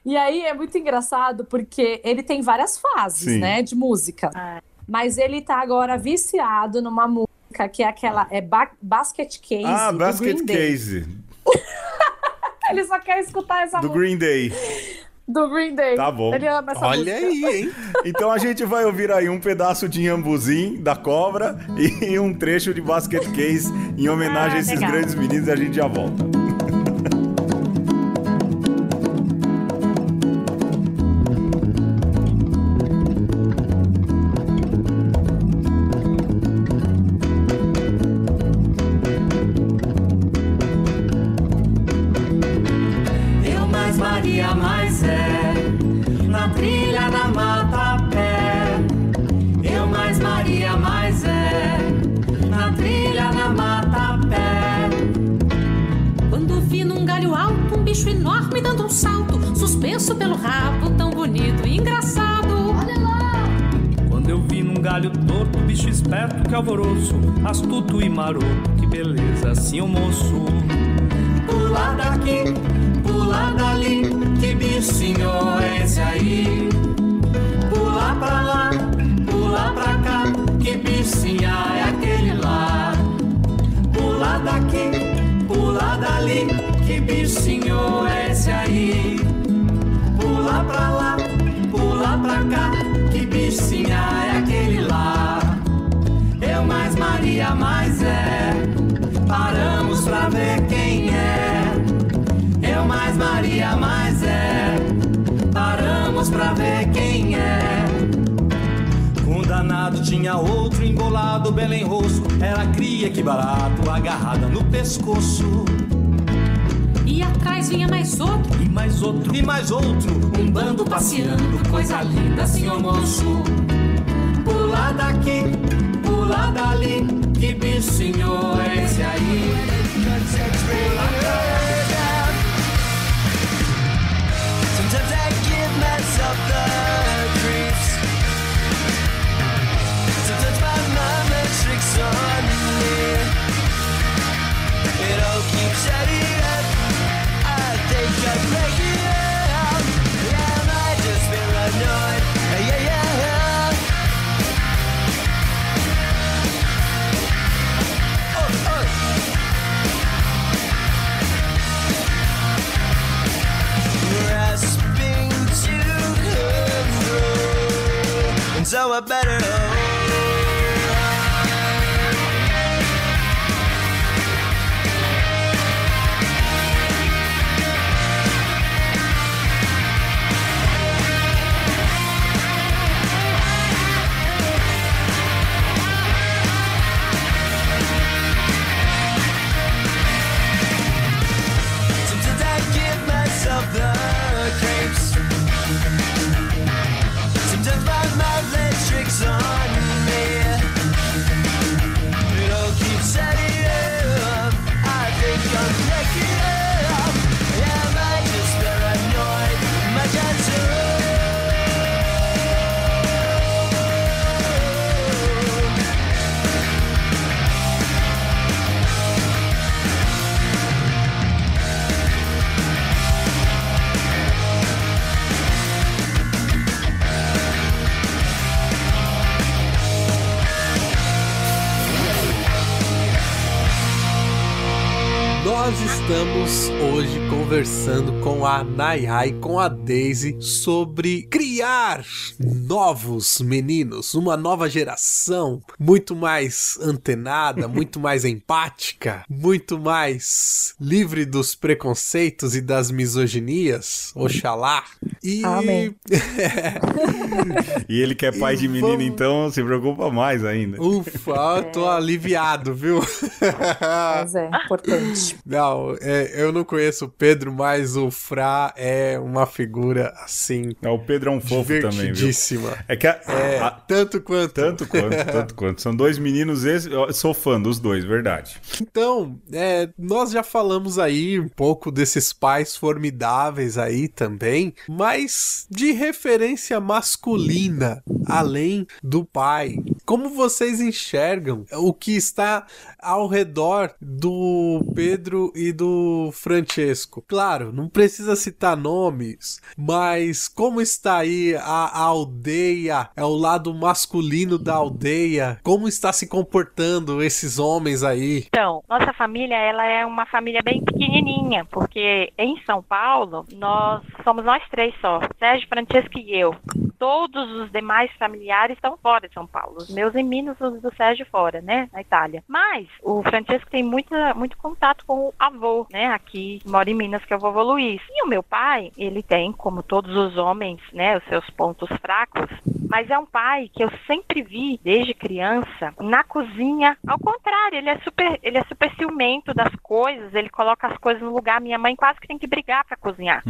E aí é muito engraçado porque ele tem várias fases, Sim. né, de música. Ah. Mas ele tá agora viciado numa música que é aquela é ba Basket Case. Ah, Basket Case. Ele só quer escutar essa Do música. Green Day. Do Green Day. Tá bom. Ele ama essa Olha música. aí, hein? Então a gente vai ouvir aí um pedaço de Ambuzim da Cobra e um trecho de Basket Case em homenagem ah, a esses legal. grandes meninos e a gente já volta. Maroto, que beleza, assim o moço. Pula daqui, pula dali, que bichinho é esse aí? Pula pra lá, pula pra cá, que bichinha é aquele lá? Pula daqui, pula dali, que bichinho é esse aí? Pula pra lá, pula pra cá, que bichinha é aquele lá? mais Maria, mais mais é. Paramos pra ver quem é. Um danado tinha outro embolado, Belém rosto. Era cria que barato, agarrada no pescoço. E atrás vinha mais outro. E mais outro. E mais outro. Um bando passeando, coisa linda, senhor moço. Pula daqui, pula dali, que bichinho é esse aí? Sometimes Sometimes my mama tricks on so I better nós estamos hoje conversando com a Nayai, com a Daisy, sobre criar novos meninos, uma nova geração muito mais antenada, muito mais empática, muito mais livre dos preconceitos e das misoginias, oxalá. E... Amém. E ele que é pai E de menino, vamos- então se preocupa mais ainda. Ufa, eu tô aliviado, viu? Mas é importante. Não, é, eu não conheço o Pedro, mas o Fra é uma figura assim. É, O Pedro é um fofo também, viu? É que a- É, a- tanto quanto. tanto quanto, tanto quanto. São dois meninos, esse, eu sou fã dos dois, verdade. Então, é, nós já falamos aí um pouco desses pais formidáveis aí também, mas de referência masculina, além do pai. Como vocês enxergam o que está ao redor do Pedro e do Francesco? Claro, não precisa citar nomes, mas como está aí a, a aldeia, é o lado masculino da aldeia? Como está se comportando esses homens aí? Então, nossa família, ela é uma família bem pequenininha, porque em São Paulo, nós somos nós três só, Sérgio, Francesco e eu. Todos os demais familiares estão fora de São Paulo. Meus e Minas, os do Sérgio fora, né, na Itália. Mas o Francesco tem muita, muito contato com o avô, né, aqui, mora em Minas, que é o vovô Luiz. E o meu pai, ele tem, como todos os homens, né, os seus pontos fracos, mas é um pai que eu sempre vi desde criança na cozinha. Ao contrário, ele é super, ele é super ciumento das coisas, ele coloca as coisas no lugar. Minha mãe quase que tem que brigar para cozinhar.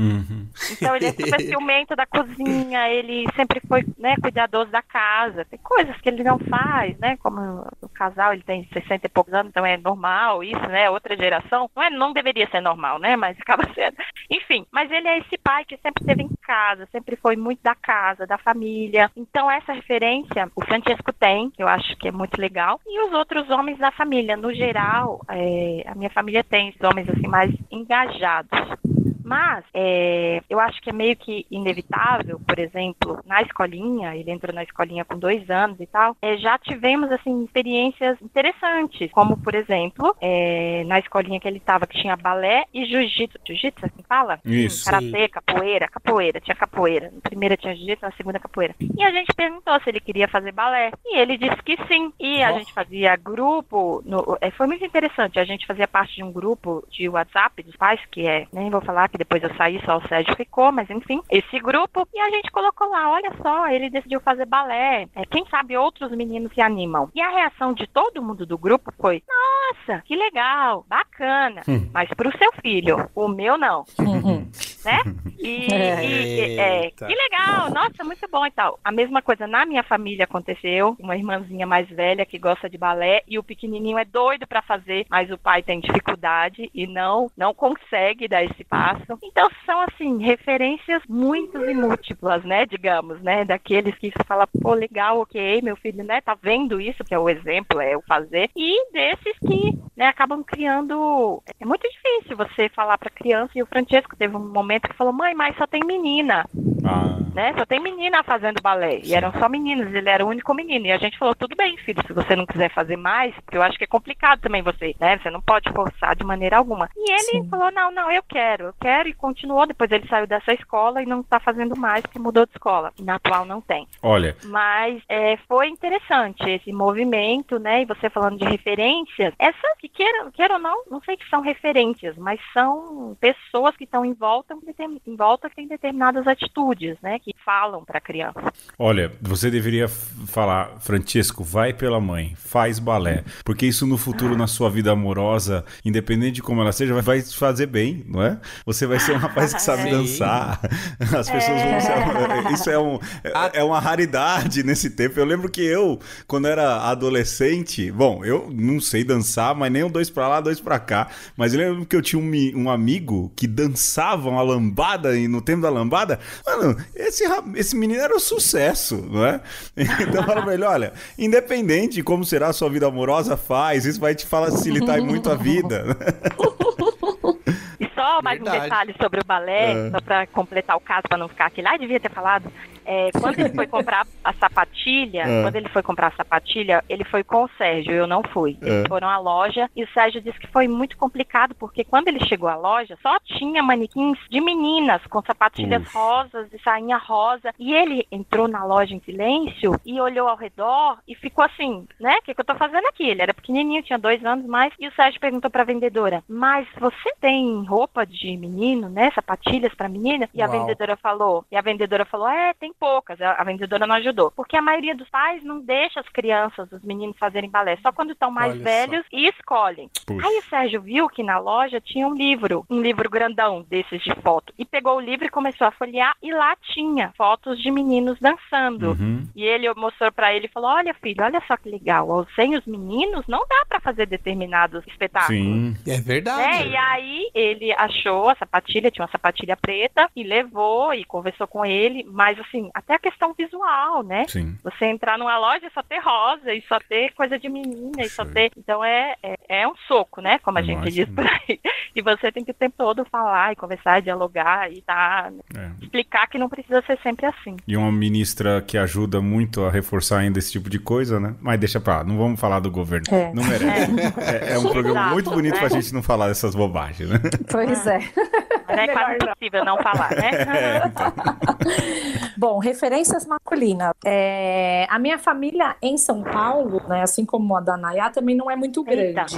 Então ele é super ciumento da cozinha, ele sempre foi, né, cuidadoso da casa. Tem coisas que ele não faz, né? Como o casal, ele tem 60 e poucos anos, então é normal isso, né? Outra geração. Não, é, não deveria ser normal, né? Mas acaba sendo. Enfim, mas ele é esse pai que sempre esteve em casa, sempre foi muito da casa, da família. Então essa referência o Francesco tem, eu acho que é muito legal. E os outros homens da família, no geral, é, a minha família tem esses homens assim mais engajados. Mas é, eu acho que é meio que inevitável, por exemplo, na escolinha, ele entrou na escolinha com dois anos e tal, é, já tivemos assim experiências interessantes, como por exemplo, é, na escolinha que ele estava, que tinha balé e jiu-jitsu. Jiu-jitsu, assim fala? Isso. Karatê, capoeira, capoeira, tinha capoeira. Na primeira tinha jiu-jitsu, na segunda capoeira. E a gente perguntou se ele queria fazer balé. E ele disse que sim. E a gente fazia grupo. no- é, foi muito interessante. A gente fazia parte de um grupo de WhatsApp dos pais, que é, nem vou falar que depois eu saí, só o Sérgio ficou, mas enfim, esse grupo. E a gente colocou lá, olha só, ele decidiu fazer balé. É, quem sabe outros meninos se animam. E a reação de todo mundo do grupo foi: nossa, que legal, bacana. Mas pro seu filho, o meu não Uhum. né? E, e- é, que legal, nossa, muito bom e tal. A mesma coisa na minha família aconteceu, uma irmãzinha mais velha que gosta de balé e o pequenininho é doido pra fazer, mas o pai tem dificuldade e não não consegue dar esse passo. Então são assim referências muitas e múltiplas, né, digamos, né, daqueles que você fala, pô, legal, ok, meu filho, né, tá vendo isso que é o exemplo, é o fazer e desses que, né, acabam criando é muito difícil você falar pra criança e o Francesco teve um momento que falou: "Mãe, mas só tem menina" Ah, né? Só tem menina fazendo balé. E eram só meninos, ele era o único menino. E a gente falou, tudo bem, filho, se você não quiser fazer mais, porque eu acho que é complicado também você, né? Você não pode forçar de maneira alguma. E ele Sim. falou, não, não, eu quero, eu quero, e continuou. Depois ele saiu dessa escola e não tá fazendo mais, porque mudou de escola. Na atual não tem. olha, Mas é, foi interessante esse movimento, né? E você falando de referências, essas que queiram, queiram ou não, não sei que são referências, mas são pessoas que estão em volta, em volta que têm determinadas atitudes, né? Que falam para a criança. olha, você deveria falar, Francesco, vai pela mãe, faz balé, porque isso no futuro na sua vida amorosa, independente de como ela seja, vai- fazer bem, não é? Você vai ser um rapaz que sabe Sim. dançar. As pessoas vão ser, isso é, um, é, é uma raridade nesse tempo. Eu lembro que eu, quando era adolescente, bom, eu não sei dançar, mas nem um dois pra lá, dois pra cá. Mas eu lembro que eu tinha um, um amigo que dançava uma lambada e no tempo da lambada, mano, esse, esse menino era um sucesso, não é? Então eu falo pra ele, olha, independente de como será a sua vida amorosa, faz, isso vai te facilitar muito a vida. E só mais um Verdade. detalhe sobre o balé, É. só para completar o caso, para não ficar aquele, ah, devia ter falado. É, quando ele foi comprar a sapatilha, É. quando ele foi comprar a sapatilha, ele foi com o Sérgio, eu não fui. Eles É. foram à loja e o Sérgio disse que foi muito complicado, porque quando ele chegou à loja, só tinha manequins de meninas com sapatilhas Puxa. rosas e sainha rosa. E ele entrou na loja em silêncio e olhou ao redor e ficou assim, né? O que, que eu tô fazendo aqui? Ele era pequenininho, tinha dois anos mais. E o Sérgio perguntou pra vendedora: Mas você tem roupa de menino, né? Sapatilhas pra menina? E a Uau. vendedora falou: E a vendedora falou: É, tem poucas. A vendedora não ajudou. Porque a maioria dos pais não deixa as crianças, os meninos fazerem balé. Só quando estão mais Olha velhos e escolhem. Puxa. Aí o Sérgio viu que na loja tinha um livro, um livro grandão desses de foto. E pegou o livro e começou a folhear. E lá tinha fotos de meninos dançando. Uhum. E ele mostrou pra ele e falou: Olha, filho, olha só que legal. Sem os meninos não dá pra fazer determinados espetáculos. Sim. É verdade. Né? E aí ele achou a sapatilha, tinha uma sapatilha preta, e levou e conversou com ele, mas assim, até a questão visual, né? Sim. Você entrar numa loja e só ter rosa, e só ter coisa de menina, e só Sim. ter. Então é, é, é um soco, né? Como a gente Imagino. diz por aí. E você tem que o tempo todo falar e conversar, e dialogar e tá, É. explicar que não precisa ser sempre assim. E uma ministra que ajuda muito a reforçar ainda esse tipo de coisa, né? Mas deixa pra lá, não vamos falar do governo. É. Não merece. É, é um programa Exato, muito bonito né? pra gente não falar dessas bobagens, né? Pois é. Mas é quase impossível não falar, né? É, então. Bom, referências masculinas. É, a minha família em São Paulo, né, assim como a da Nayá, também não é muito Eita. grande.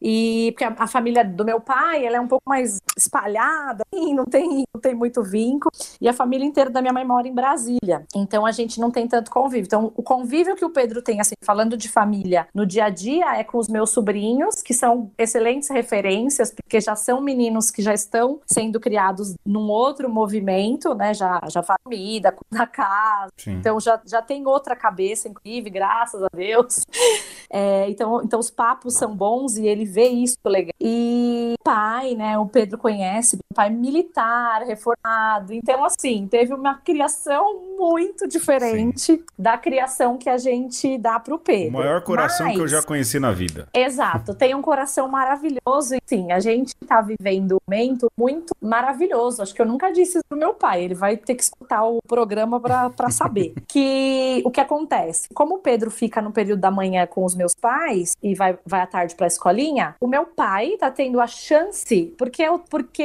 E porque a, a família do meu pai, ela é um pouco mais espalhada, assim, não tem, não tem muito vínculo. E a família inteira da minha mãe mora em Brasília. Então a gente não tem tanto convívio. Então o convívio que o Pedro tem, assim, falando de família no dia a dia, é com os meus sobrinhos, que são excelentes referências, porque já são meninos que já estão sendo criados num outro movimento, né? Já, já faz comida, cuida da casa. Sim. Então já, já tem outra cabeça, inclusive, graças a Deus. É, então, então os papos são bons e ele vê isso legal. E pai, né? O Pedro conhece, meu pai militar, reformado. Então, assim, teve uma criação muito diferente da criação que a gente dá pro O Pedro. maior coração que eu Mas- já conheci na vida. Exato, tem um coração maravilhoso e sim, a gente tá vivendo um momento muito maravilhoso. Acho que eu nunca disse isso pro meu pai, ele vai ter que escutar o programa pra pra saber. que o que acontece? Como o Pedro fica no período da manhã com os meus pais e vai, vai à tarde pra escolinha, o meu pai tá tendo a chance, porque, eu- porque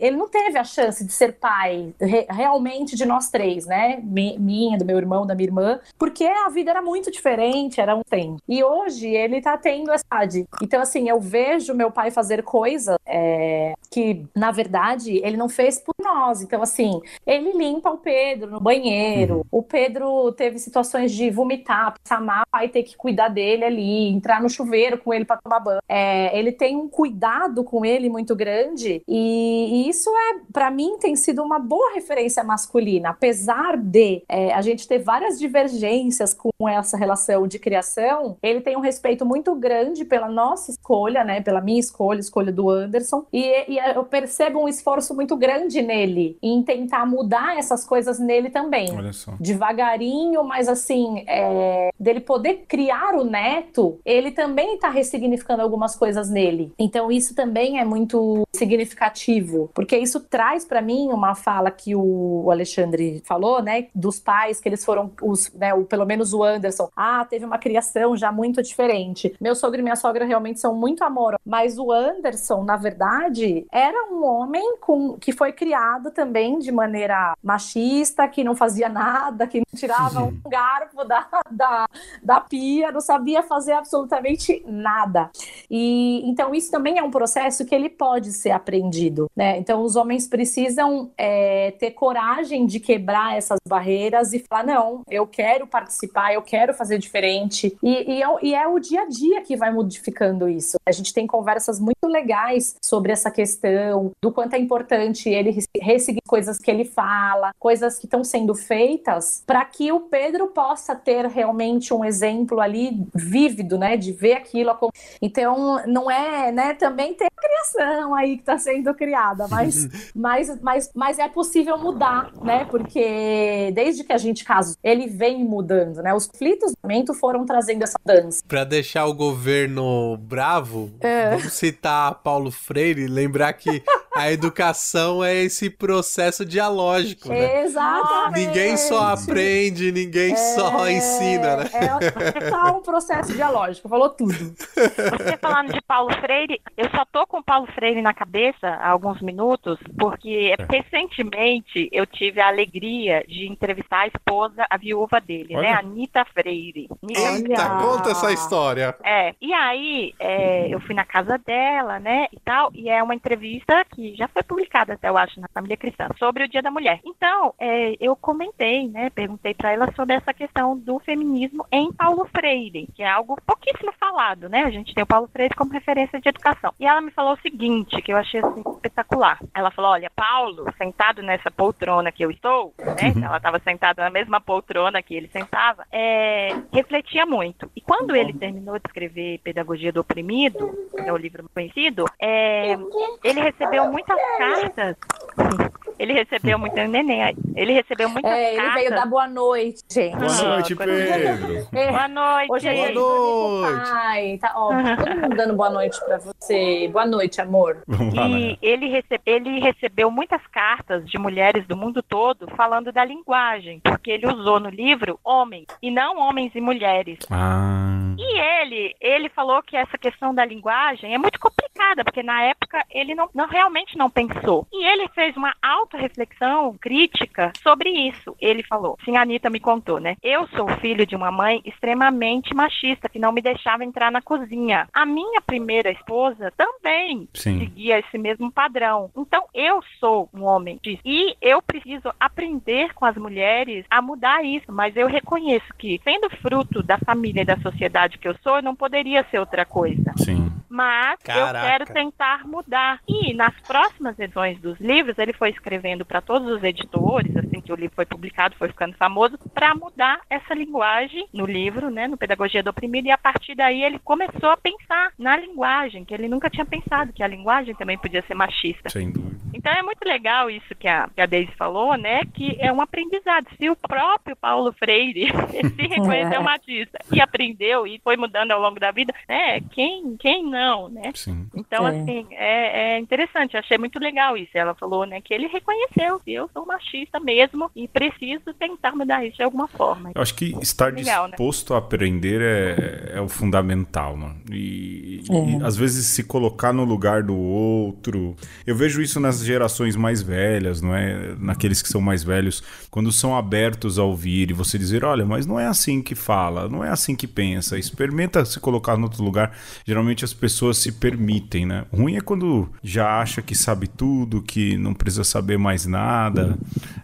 ele não teve a chance de ser pai re- realmente de nós três, né? Mi- Minha, do meu irmão, da minha irmã, porque a vida era muito diferente, era um tempo. E hoje ele tá tendo essa idade. Então, assim, eu vejo meu pai fazer coisas é, que, na verdade, ele não fez por nós. Então, assim, ele limpa o Pedro no banheiro. O Pedro teve situações de vomitar, passar mal, o pai ter que cuidar dele ali, entrar no chuveiro com ele para tomar banho. É, ele tem um cuidado com ele muito grande e, e isso é, para mim, tem sido uma boa referência masculina, apesar de é, a gente ter várias divergências com essa relação de criação. Ele tem um respeito muito grande pela nossa escolha, né? Pela minha escolha, escolha do Anderson, e, e eu percebo um esforço muito grande nele em tentar mudar essas coisas nele também Olha só. devagarinho, mas assim, é, dele poder criar o neto, ele também está ressignificando algumas coisas nele. Então isso também é muito significativo, porque isso traz para mim uma fala que o Alexandre falou, né, dos pais que eles foram os, né, o, pelo menos o Anderson, ah, teve uma criação já muito diferente. Meu sogro e minha sogra realmente são muito amorosos, mas o Anderson, na verdade, era um homem com que foi criado também de maneira machista, que não fazia nada, que não tirava um garfo da, da, da pia, não sabia fazer absolutamente nada. E então isso também é um processo que ele pode ser aprendido, né? Então os homens precisam é, ter coragem de quebrar essas barreiras e falar não, eu quero participar, eu quero fazer diferente. E, e, é, o- e é o dia a dia que vai modificando isso. A gente tem conversas muito legais sobre essa questão do quanto é importante ele res- resseguir coisas que ele fala, coisas que estão sendo feitas, para que o Pedro possa ter realmente um exemplo ali vívido, né, de ver aquilo. Então, não é, né, também tem a criação aí que está sendo criada, mas, mas, mas, mas é possível mudar, né, porque desde que a gente casou, ele vem mudando, né, os conflitos do momento foram trazendo essa dança. Pra deixar o governo bravo, É. vamos citar Paulo Freire, lembrar que a educação é esse processo dialógico, né? Exatamente. Ninguém só aprende, ninguém só ensina, né? É, é só um processo dialógico, falou tudo. Você falando de Paulo Freire, eu só tô com Paulo Freire na cabeça há alguns minutos, porque recentemente eu tive a alegria de entrevistar a esposa, a viúva dele, né? Olha. Anitta Freire. Anitta Eita, conta essa história. É, e aí é, eu fui na casa dela, né, e tal, e é uma entrevista que já foi publicada até, eu acho, na Família Cristã, sobre o Dia da Mulher. Então, é, eu comentei, né, perguntei pra ela sobre essa questão do feminismo em Paulo Freire, que é algo pouquíssimo falado, né, a gente tem o Paulo Freire como referência de educação. E ela me falou o seguinte, que eu achei, assim, espetacular. Ela falou, olha, Paulo, sentado nessa poltrona que eu estou, né, ela estava sentada na mesma poltrona que ele sentava, é, refletia muito. E quando ele terminou de escrever Pedagogia do Oprimido, que é o livro conhecido, é, ele recebeu muitas cartas. Ele recebeu muitas neném, ele recebeu muitas É, ele cartas. veio dar boa noite, gente. Boa noite, coisa- Pedro. É, Boa noite. Hoje é Boa o noite. pai. Tá, ó, todo mundo dando boa noite pra você. Boa noite, amor. Vamos lá, né? E ele, rece- ele recebeu muitas cartas de mulheres do mundo todo falando da linguagem, porque ele usou no livro homens e não homens e mulheres. Ah, E ele, ele falou que essa questão da linguagem é muito complicada, porque na época ele não, não- realmente não pensou. E ele fez uma autorreflexão crítica sobre isso. Ele falou, sim, a Anitta me contou, né? Eu sou filho de uma mãe extremamente machista, que não me deixava entrar na cozinha. A minha primeira esposa também sim. seguia esse mesmo padrão. Então, eu sou um homem disso. E eu preciso aprender com as mulheres a mudar isso. Mas eu reconheço que, sendo fruto da família e da sociedade que eu sou, eu não poderia ser outra coisa. Sim. Mas eu Caraca. quero tentar mudar. E nas próximas edições dos livros, ele foi escrevendo para todos os editores, assim que o livro foi publicado, foi ficando famoso, para mudar essa linguagem no livro, né, no Pedagogia do Oprimido, e a partir daí ele começou a pensar na linguagem, que ele nunca tinha pensado que a linguagem também podia ser machista. Sem dúvida. Então é muito legal isso que a, que a Deise falou, né? Que é um aprendizado. Se o próprio Paulo Freire se reconheceu machista e aprendeu e foi mudando ao longo da vida, né? Quem, quem não, né? Sim. Então, É. assim, é, é interessante, achei muito legal isso. Ela falou, né, que ele reconheceu que eu sou machista mesmo e preciso tentar mudar isso de alguma forma. Eu acho que estar Legal, né? disposto a aprender é, é o fundamental, mano. E, e, É. às vezes se colocar no lugar do outro. Eu vejo isso nas gerações mais velhas, não é? Naqueles que são mais velhos, quando são abertos a ouvir e você dizer, olha, mas não é assim que fala, não é assim que pensa. Experimenta se colocar no outro lugar. Geralmente as pessoas se permitem, né? O ruim é quando já acha que sabe tudo, que não precisa saber mais nada.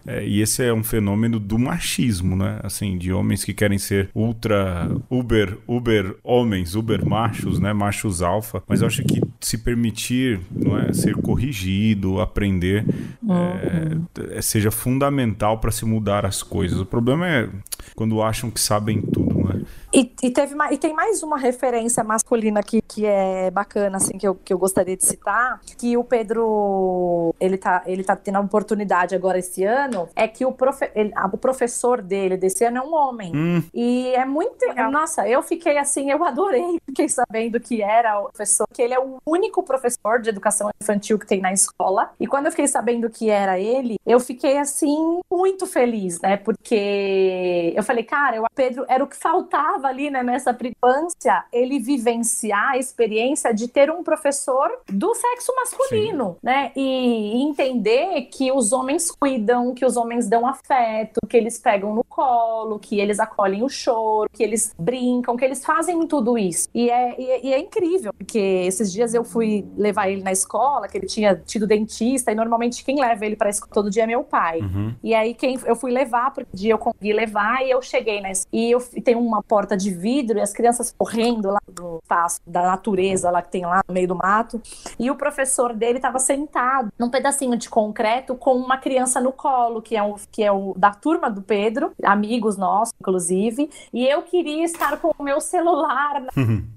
É, e esse é um fenômeno do machismo, né? Assim, de homens que querem ser ultra, uber, uber homens, uber machos, né? Machos alfa. Mas eu acho que se permitir, não é, ser corrigido, aprender, é, é- seja fundamental para se mudar as coisas. O problema é quando acham que sabem tudo, né? E, e teve e tem mais uma referência masculina que, que é bacana, assim, que eu, que eu gostaria de citar, que o Pedro, ele tá, ele tá tendo a oportunidade agora esse ano, é que o, profe, ele- a- o professor dele desse ano é um homem. Hum, E é muito. Legal. Nossa, eu fiquei assim, eu adorei. Fiquei sabendo que era o professor, que ele é o único professor de educação infantil que tem na escola. E quando eu fiquei sabendo que era ele, eu fiquei assim, muito feliz, né? Porque eu falei, cara, o Pedro era o que faltava ali, né, nessa infância, ele vivenciar a experiência de ter um professor do sexo masculino, né? E entender que os homens cuidam, que os homens dão afeto, que eles pegam no colo, que eles acolhem o choro, que eles brincam, que eles fazem tudo isso. E é, e é, e é incrível, porque esses dias eu fui levar ele na escola, que ele tinha tido dentista, e normalmente quem leva ele pra escola todo dia é meu pai. uhum. E aí quem eu fui levar, porque dia eu consegui levar e eu cheguei na es- e eu e tem uma porta de vidro e as crianças correndo lá do espaço da natureza lá que tem lá no meio do mato. E o professor dele estava sentado num pedacinho de concreto com uma criança no colo, que é o que é o da turma do Pedro, amigos nossos inclusive, e eu queria estar com o meu celular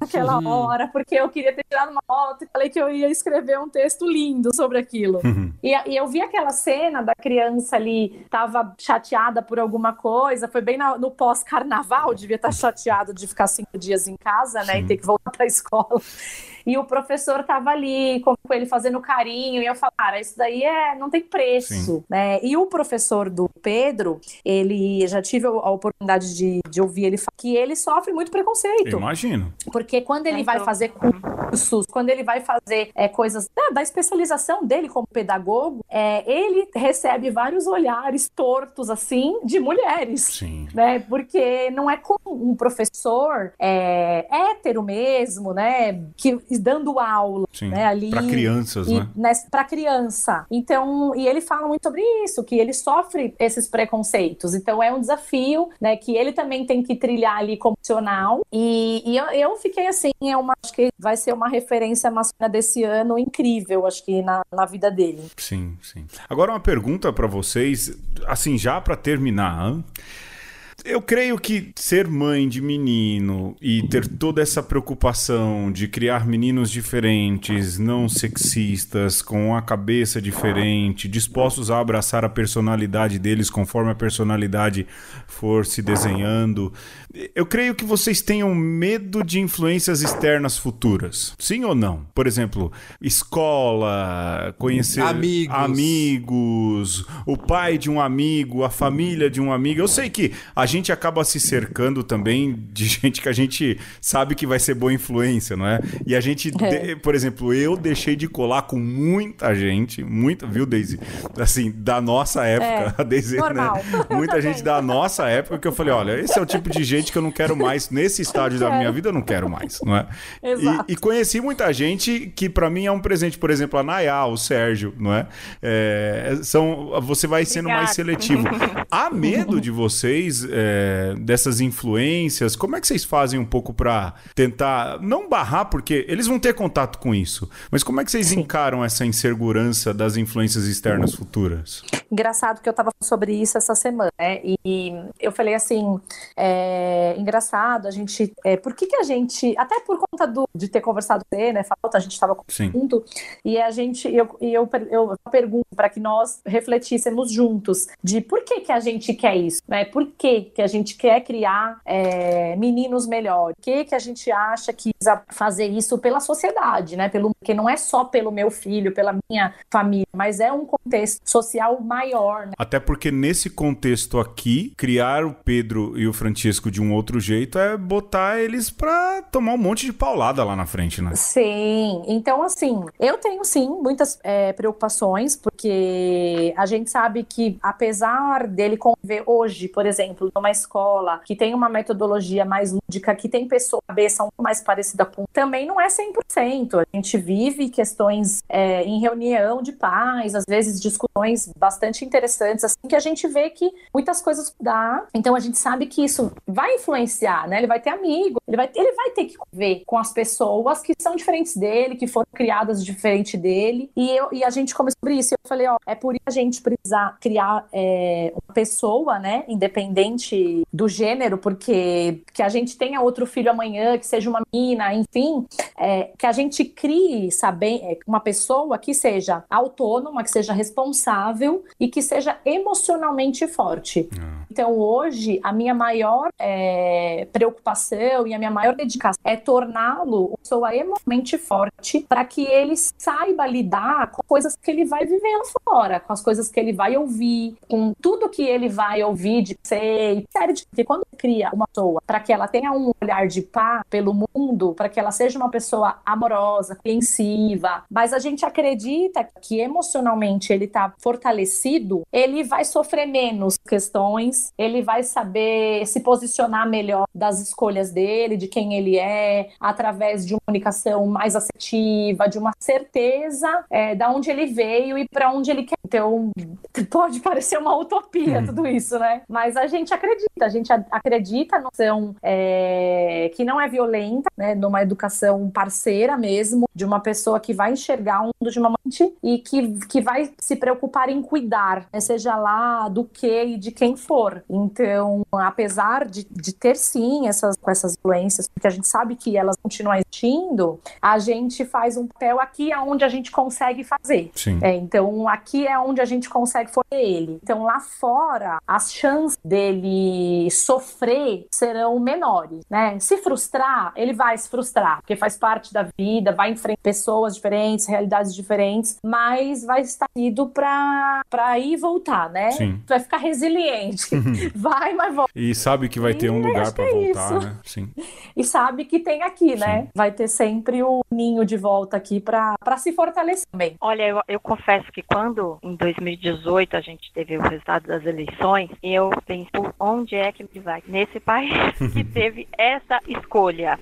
naquela hora, porque eu queria ter tirado uma foto e falei que eu ia escrever um texto lindo sobre aquilo. Uhum. E, e eu vi aquela cena da criança ali, tava chateada por alguma coisa, foi bem na- no pós-carnaval, devia estar chateado de ficar cinco dias em casa, né, Sim. e ter que voltar pra escola. e o professor tava ali com ele fazendo carinho, e eu falava, cara, isso daí é, não tem preço, né? E o professor do Pedro, ele já tive a oportunidade de, de ouvir ele falar que ele sofre muito preconceito. Imagino. Porque quando ele vai Então, fazer cursos, quando ele vai fazer é, coisas da, da especialização dele como pedagogo, é, ele recebe vários olhares tortos, assim, de mulheres. Sim. Né? Porque não é como um professor é, hétero mesmo, né? Que dando aula, Sim. né? Ali Pra crianças, e, né? para criança. Então, e ele fala muito sobre isso, que ele sofre esses preconceitos. Então, é um desafio, né? Que ele também tem que trilhar ali como profissional. E, e eu, eu fiquei assim, é uma, acho que vai ser uma referência masculina desse ano incrível, acho que na, na vida dele. Sim, sim. Agora uma pergunta pra vocês, assim, já pra terminar. hã? Eu creio que ser mãe de menino e ter toda essa preocupação de criar meninos diferentes, não sexistas, com a cabeça diferente, dispostos a abraçar a personalidade deles conforme a personalidade for se desenhando. Eu creio que vocês tenham medo de influências externas futuras. Sim ou não? Por exemplo, escola, conhecer Amigos. amigos, o pai de um amigo, a família de um amigo. Eu sei que a gente acaba se cercando também de gente que a gente sabe que vai ser boa influência, não é? E a gente, É. de- por exemplo, eu deixei de colar com muita gente, muita, viu, Daisy? Assim, da nossa época, É, a Daisy, normal. né? Muita gente da nossa época que eu falei, olha, esse é o tipo de gente que eu não quero mais nesse estágio da minha vida, eu não quero mais, não é? Exato. E, e conheci muita gente que pra mim é um presente, por exemplo, a Nayá, o Sérgio, não é? É, são, você vai sendo mais Obrigada. seletivo. Há medo de vocês é, dessas influências? Como é que vocês fazem um pouco pra tentar não barrar, porque eles vão ter contato com isso, mas como é que vocês encaram essa insegurança das influências externas futuras? Engraçado que eu tava falando sobre isso essa semana, né? E eu falei assim, é, engraçado, a gente, é, por que que a gente, até por conta do, de ter conversado com você, né, falta, a gente tava Sim. junto, e a gente, eu, e eu, eu pergunto para que nós refletíssemos juntos de por que que a gente quer isso, né? Por que que a gente quer criar é, meninos melhores? Por que que a gente acha que precisa fazer isso pela sociedade, né? Pelo, porque não é só pelo meu filho, pela minha família, mas é um contexto social maior, né? Até porque nesse contexto aqui, criar o Pedro e o Francisco de um outro jeito é botar eles pra tomar um monte de paulada lá na frente, né? Sim, então assim, eu tenho sim muitas é, preocupações, porque a gente sabe que apesar dele conviver hoje, por exemplo, numa escola que tem uma metodologia mais lúdica, que tem pessoa cabeça um mais parecida com, também não é 100%. A gente vive questões é, em reunião de pais, às vezes discussões bastante interessantes, assim, que a gente vê que muitas coisas mudar. Então a gente sabe que isso vai influenciar, né? Ele vai ter amigo, ele vai, ele vai ter que ver com as pessoas que são diferentes dele, que foram criadas diferente dele. E, eu, e a gente começou sobre isso. Eu falei, ó, é por isso a gente precisa criar é, uma pessoa, né, independente do gênero, porque que a gente tenha outro filho amanhã, que seja uma menina, enfim, é, que a gente crie, saber, é, uma pessoa que seja autônoma, que seja responsável e que seja emocionalmente forte. Então, hoje, a minha maior é, preocupação e a minha maior dedicação é torná-lo uma pessoa emocionalmente forte para que ele saiba lidar com coisas que ele vai viver lá fora, com as coisas que ele vai ouvir, com tudo que ele vai ouvir de ser, sério, de- porque quando cria uma pessoa para que ela tenha um olhar de paz pelo mundo, para que ela seja uma pessoa amorosa, compreensiva, mas a gente acredita que emocionalmente ele tá fortalecido, ele vai sofrer menos questões, ele vai saber se posicionar melhor das escolhas dele, de quem ele é, através de uma comunicação mais assertiva, de uma certeza é, da onde ele veio e para onde ele quer. Então, pode parecer uma utopia tudo isso, né? Mas a gente acredita, a gente acredita numa educação é, que não é violenta, né? Numa educação parceira mesmo, de uma pessoa que vai enxergar o mundo de uma mente e que, que vai se preocupar em cuidar, né? seja lá do que e de quem for. Então, apesar de, de ter sim essas, com essas influências, porque a gente sabe que elas continuam existindo, a gente faz um papel aqui aonde a gente consegue fazer. Sim. É, então, aqui é onde a gente consegue for ele. Então, lá fora, as chances dele sofrer serão menores, né? Se frustrar, ele vai se frustrar, porque faz parte da vida, vai enfrentar pessoas diferentes, realidades diferentes, mas vai estar ido para para ir e voltar, né? Sim. Vai ficar resiliente. vai, mas volta. E sabe que vai ter um E lugar que é voltar, isso. né? Sim. E sabe que tem aqui, né? Vai ter sempre o ninho de volta aqui para para se fortalecer também. Olha, eu, eu confesso que quando em 2018 a gente teve o resultado das eleições, eu pensei, "Pô, onde é que vai? Nesse país que teve essa escolha.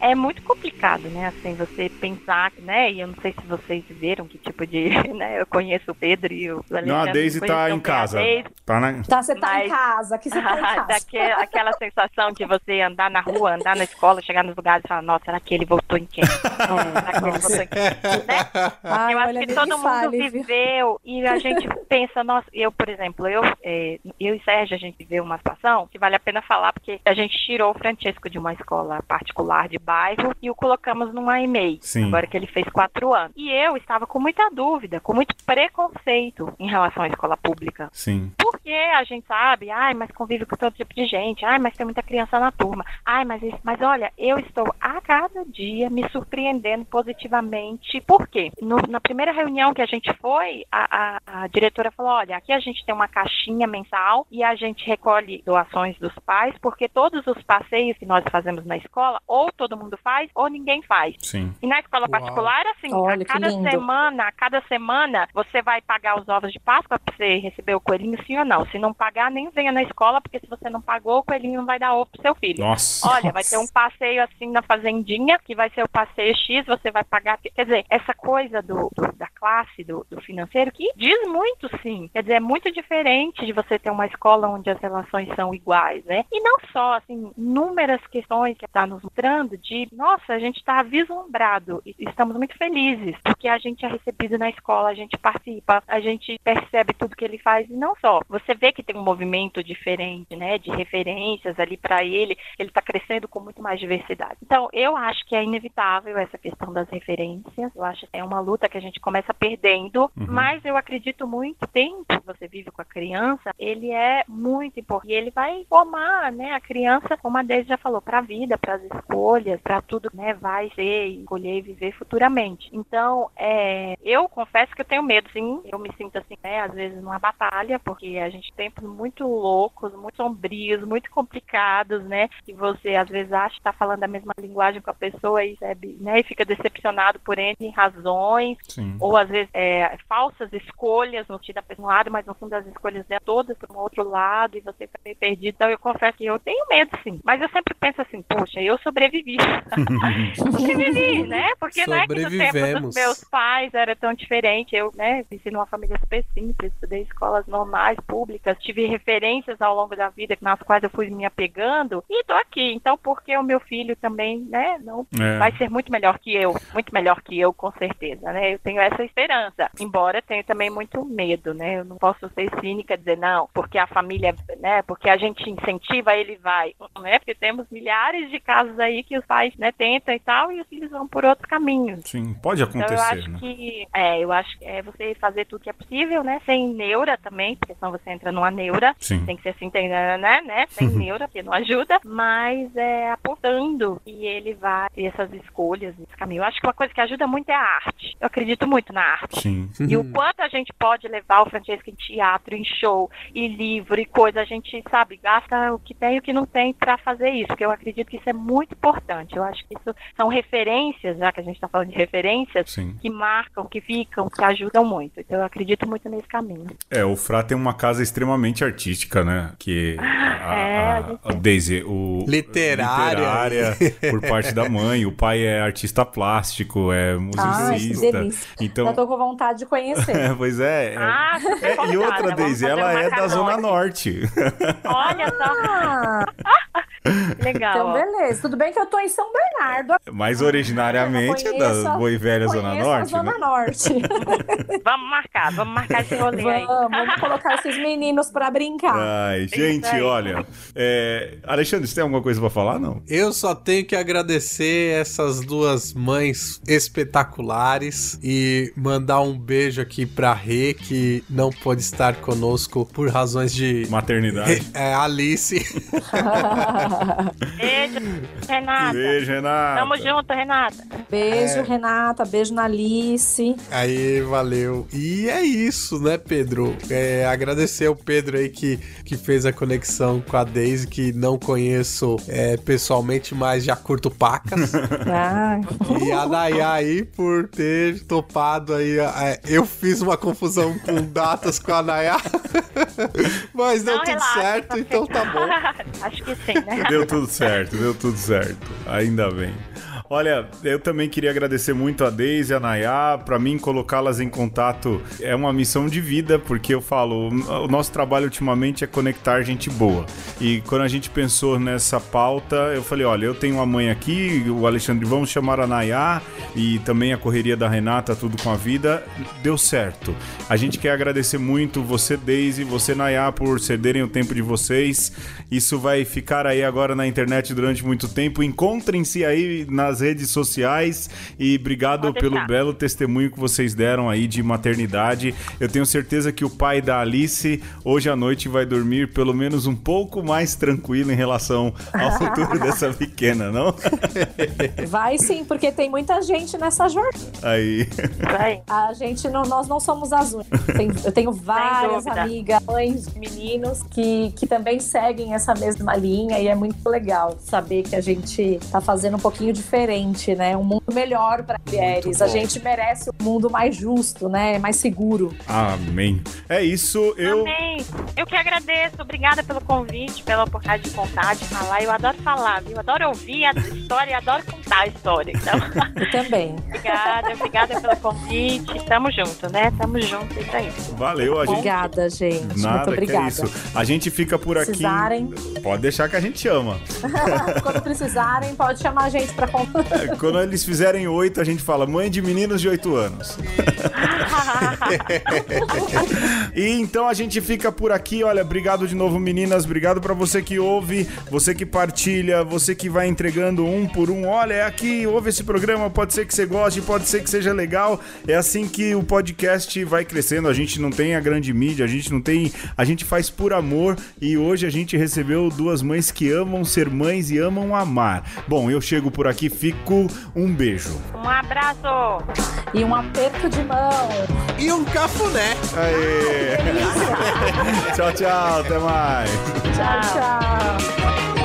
É muito complicado, né? Assim, você pensar, né? E eu não sei se vocês viram que tipo de, né? Eu conheço o Pedro e o Alexandre. Não, a Daisy tá em casa. Daisy. Tá na... Tá, você tá em Mas- casa, aqui você tá em casa. Daque- aquela sensação de você andar na rua, andar na escola, chegar nos lugares e falar, nossa, será que ele voltou em quem? Será que ele voltou em quem? Né? Ai, eu acho que todo mundo fale, viu? viveu e a gente pensa, nossa, eu, por exemplo, eu, é, eu e Sérgio, a gente viveu uma situação que vale a pena falar, porque a gente tirou o Francesco de uma escola particular de bairro e o colocamos numa EMEI, Sim. agora que ele fez quatro anos. E eu estava com muita dúvida, com muito preconceito em relação à escola pública. Sim. Porque a gente sabe, ai, mas convive com todo tipo de gente, ai, mas tem muita criança na turma, ai, mas isso, mas olha, eu estou a cada dia me surpreendendo positivamente. Por quê? No- na primeira reunião que a gente foi, a, a- a diretora falou: olha, aqui a gente tem uma caixinha mensal e a gente recolhe doações dos pais, porque todos os passeios que nós fazemos na escola, ou todo mundo faz, ou ninguém faz. Sim. E na escola Uau. particular, assim, Olha, a cada semana, a cada semana, você vai pagar os ovos de Páscoa pra você receber o coelhinho, sim ou não? Se não pagar, nem venha na escola, porque se você não pagou, o coelhinho não vai dar ovo pro seu filho. Nossa. Olha, vai ter um passeio assim na fazendinha, que vai ser o passeio X, você vai pagar. Quer dizer, essa coisa do, do- da classe, do, do financeiro, que diz muito sim. Quer dizer, é muito diferente de você ter uma escola onde as relações são iguais, né? E não só, assim, inúmeras questões que está nos mostrando de, nossa, a gente está vislumbrado e estamos muito felizes, porque a gente é recebido na escola, a gente participa, a gente percebe tudo que ele faz, e não só. Você vê que tem um movimento diferente, né, de referências ali para ele, ele está crescendo com muito mais diversidade. Então, eu acho que é inevitável essa questão das referências, eu acho que é uma luta que a gente começa perdendo, mas eu acredito muito, o tempo que você vive com a criança, ele é muito importante, e ele vai formar, né, a criança, como a Deise já falou, para a vida, para as escolhas, para tudo, né, vai ser, escolher e viver futuramente. Então, é, eu confesso que eu tenho medo, sim, eu me sinto assim, né, às vezes numa batalha, porque a gente tem tempos muito loucos, muito sombrios, muito complicados, né, que você às vezes acha que está falando a mesma linguagem com a pessoa e, né, e fica decepcionado por N razões, Sim. ou às vezes é, falsas escolhas no da pessoa um lado, mas no fundo as escolhas dela todas para um outro lado e você fica meio perdido. Então eu confesso que eu tenho medo sim, mas eu sempre penso assim, poxa, eu sobrevivi. sobrevivi, né? Porque não é que no tempo dos Sobrevivemos. meus pais era tão diferente. Eu, né, cresci numa família super simples, estudei escolas normais, públicas, tive referências ao longo da vida nas quais eu fui me apegando e tô aqui. Então, porque o meu filho também, né, não É. vai ser muito melhor que eu, muito melhor que eu, com certeza, né? Eu tenho essa esperança. Embora tenha também muito medo, né? Eu não posso ser cínica e dizer não, porque a família, né? Porque a gente incentiva, ele vai, né? Porque temos milhares de casos aí que os pais, né, tentam e tal e os filhos vão por outros caminhos. Sim, pode Então eu acontecer, acho né? que é, eu acho que é você fazer tudo que é possível, né? Sem neura também, porque senão você entra numa neura. Sim. Tem que ser assim, tem, né, né? Sem neura, porque não ajuda, mas é apontando e ele vai ter essas escolhas nesse caminho. Eu acho que uma coisa que ajuda muito é a arte. Eu acredito muito na arte. Sim. E o quanto a gente pode levar o Francesco em teatro, em show, em livro e coisa, a gente, sabe, gasta o que tem e o que não tem para fazer isso, porque eu acredito que isso é muito importante. Eu acho que isso são referências, já que a gente está falando de referências, Sim. que marcam, que ficam, que ajudam muito. Então eu acredito muito nesse caminho. É, o Frá tem uma casa extremamente artística, né? Que a, É, a- a a Daisy, o Literária. literária por parte da mãe, o pai é artista plástico, é musicista. delícia. então, Já tô com vontade de conhecer. é, pois é. é- Ah, é, e outra, Daisy, ela é da. Zona Norte. Olha só. Ah, Legal. Então, beleza. Tudo bem que eu tô em São Bernardo. Mas originariamente é da a- e Velha Zona Norte, Zona né? Norte. Vamos marcar, vamos marcar esse rolê aí. vamos, vamos colocar esses meninos pra brincar. Ai, gente, olha. é, Alexandre, você tem alguma coisa pra falar? Não. Eu só tenho que agradecer essas duas mães espetaculares e mandar um beijo aqui pra Rê, que não pôde estar conosco por razões de Maternidade. é, Alice. Beijo, Renata. Beijo, Renata. Tamo junto, Renata. Beijo, Renata. Beijo na Alice. Aí, valeu. E é isso, né, Pedro? É, agradecer ao Pedro aí que, que fez a conexão com a Daisy, que não conheço é, pessoalmente, mas já curto pacas. Ah, E a Nayá aí por ter topado aí. é, eu fiz uma confusão com datas com a Nayá. Mas deu Não, tudo relaxa, certo, tá então tá bom. Acho que sim, né? Deu tudo certo, deu tudo certo. Ainda bem. Olha, eu também queria agradecer muito a Deise e a Nayá. Pra mim, colocá-las em contato é uma missão de vida, porque eu falo, o nosso trabalho ultimamente é conectar gente boa. E quando a gente pensou nessa pauta, eu falei: olha, eu tenho uma mãe aqui, o Alexandre, vamos chamar a Nayá e também a correria da Renata, tudo com a vida. Deu certo. A gente quer agradecer muito você, Deise, você, Nayá, por cederem o tempo de vocês. Isso vai ficar aí agora na internet durante muito tempo. Encontrem-se aí nas redes sociais e obrigado pelo belo testemunho que vocês deram aí de maternidade. Eu tenho certeza que o pai da Alice hoje à noite vai dormir pelo menos um pouco mais tranquilo em relação ao futuro dessa pequena, não? vai sim, porque tem muita gente nessa jornada. Aí. Vai. A gente não, nós não somos as únicas. Tem- eu tenho várias amigas, mães, meninos que, que também seguem essa mesma linha e é muito legal saber que a gente tá fazendo um pouquinho diferente, né? Um mundo melhor para mulheres. A gente merece um mundo mais justo, né? Mais seguro. Amém. É isso, eu. Amém. Eu que agradeço. Obrigada pelo convite, pela oportunidade de contar, de falar. Eu adoro falar, viu? Adoro ouvir a história e adoro contar a história. Então, Eu também. obrigada, obrigada pelo convite. Tamo junto, né? Tamo junto, é isso aí. Valeu, a gente. Obrigada, gente. muito Nada, que é obrigada. isso. A gente fica por aqui. Precisarem, Pode deixar que a gente chama. quando precisarem, pode chamar a gente para contar. Quando eles fizerem oito, a gente fala mãe de meninos de oito anos. E então a gente fica por aqui. Olha, obrigado de novo, meninas. Obrigado pra você que ouve, você que partilha, você que vai entregando um por um. Olha, é aqui, ouve esse programa. Pode ser que você goste, pode ser que seja legal. É assim que o podcast vai crescendo. A gente não tem a grande mídia, a gente não tem. A gente faz por amor. E hoje a gente recebeu duas mães que amam ser mães e amam amar. Bom, eu chego por aqui, fico. Um beijo. Um abraço. E um aperto de mão. E um cafuné. Aê! Delícia. tchau, tchau. Até mais. tchau, tchau.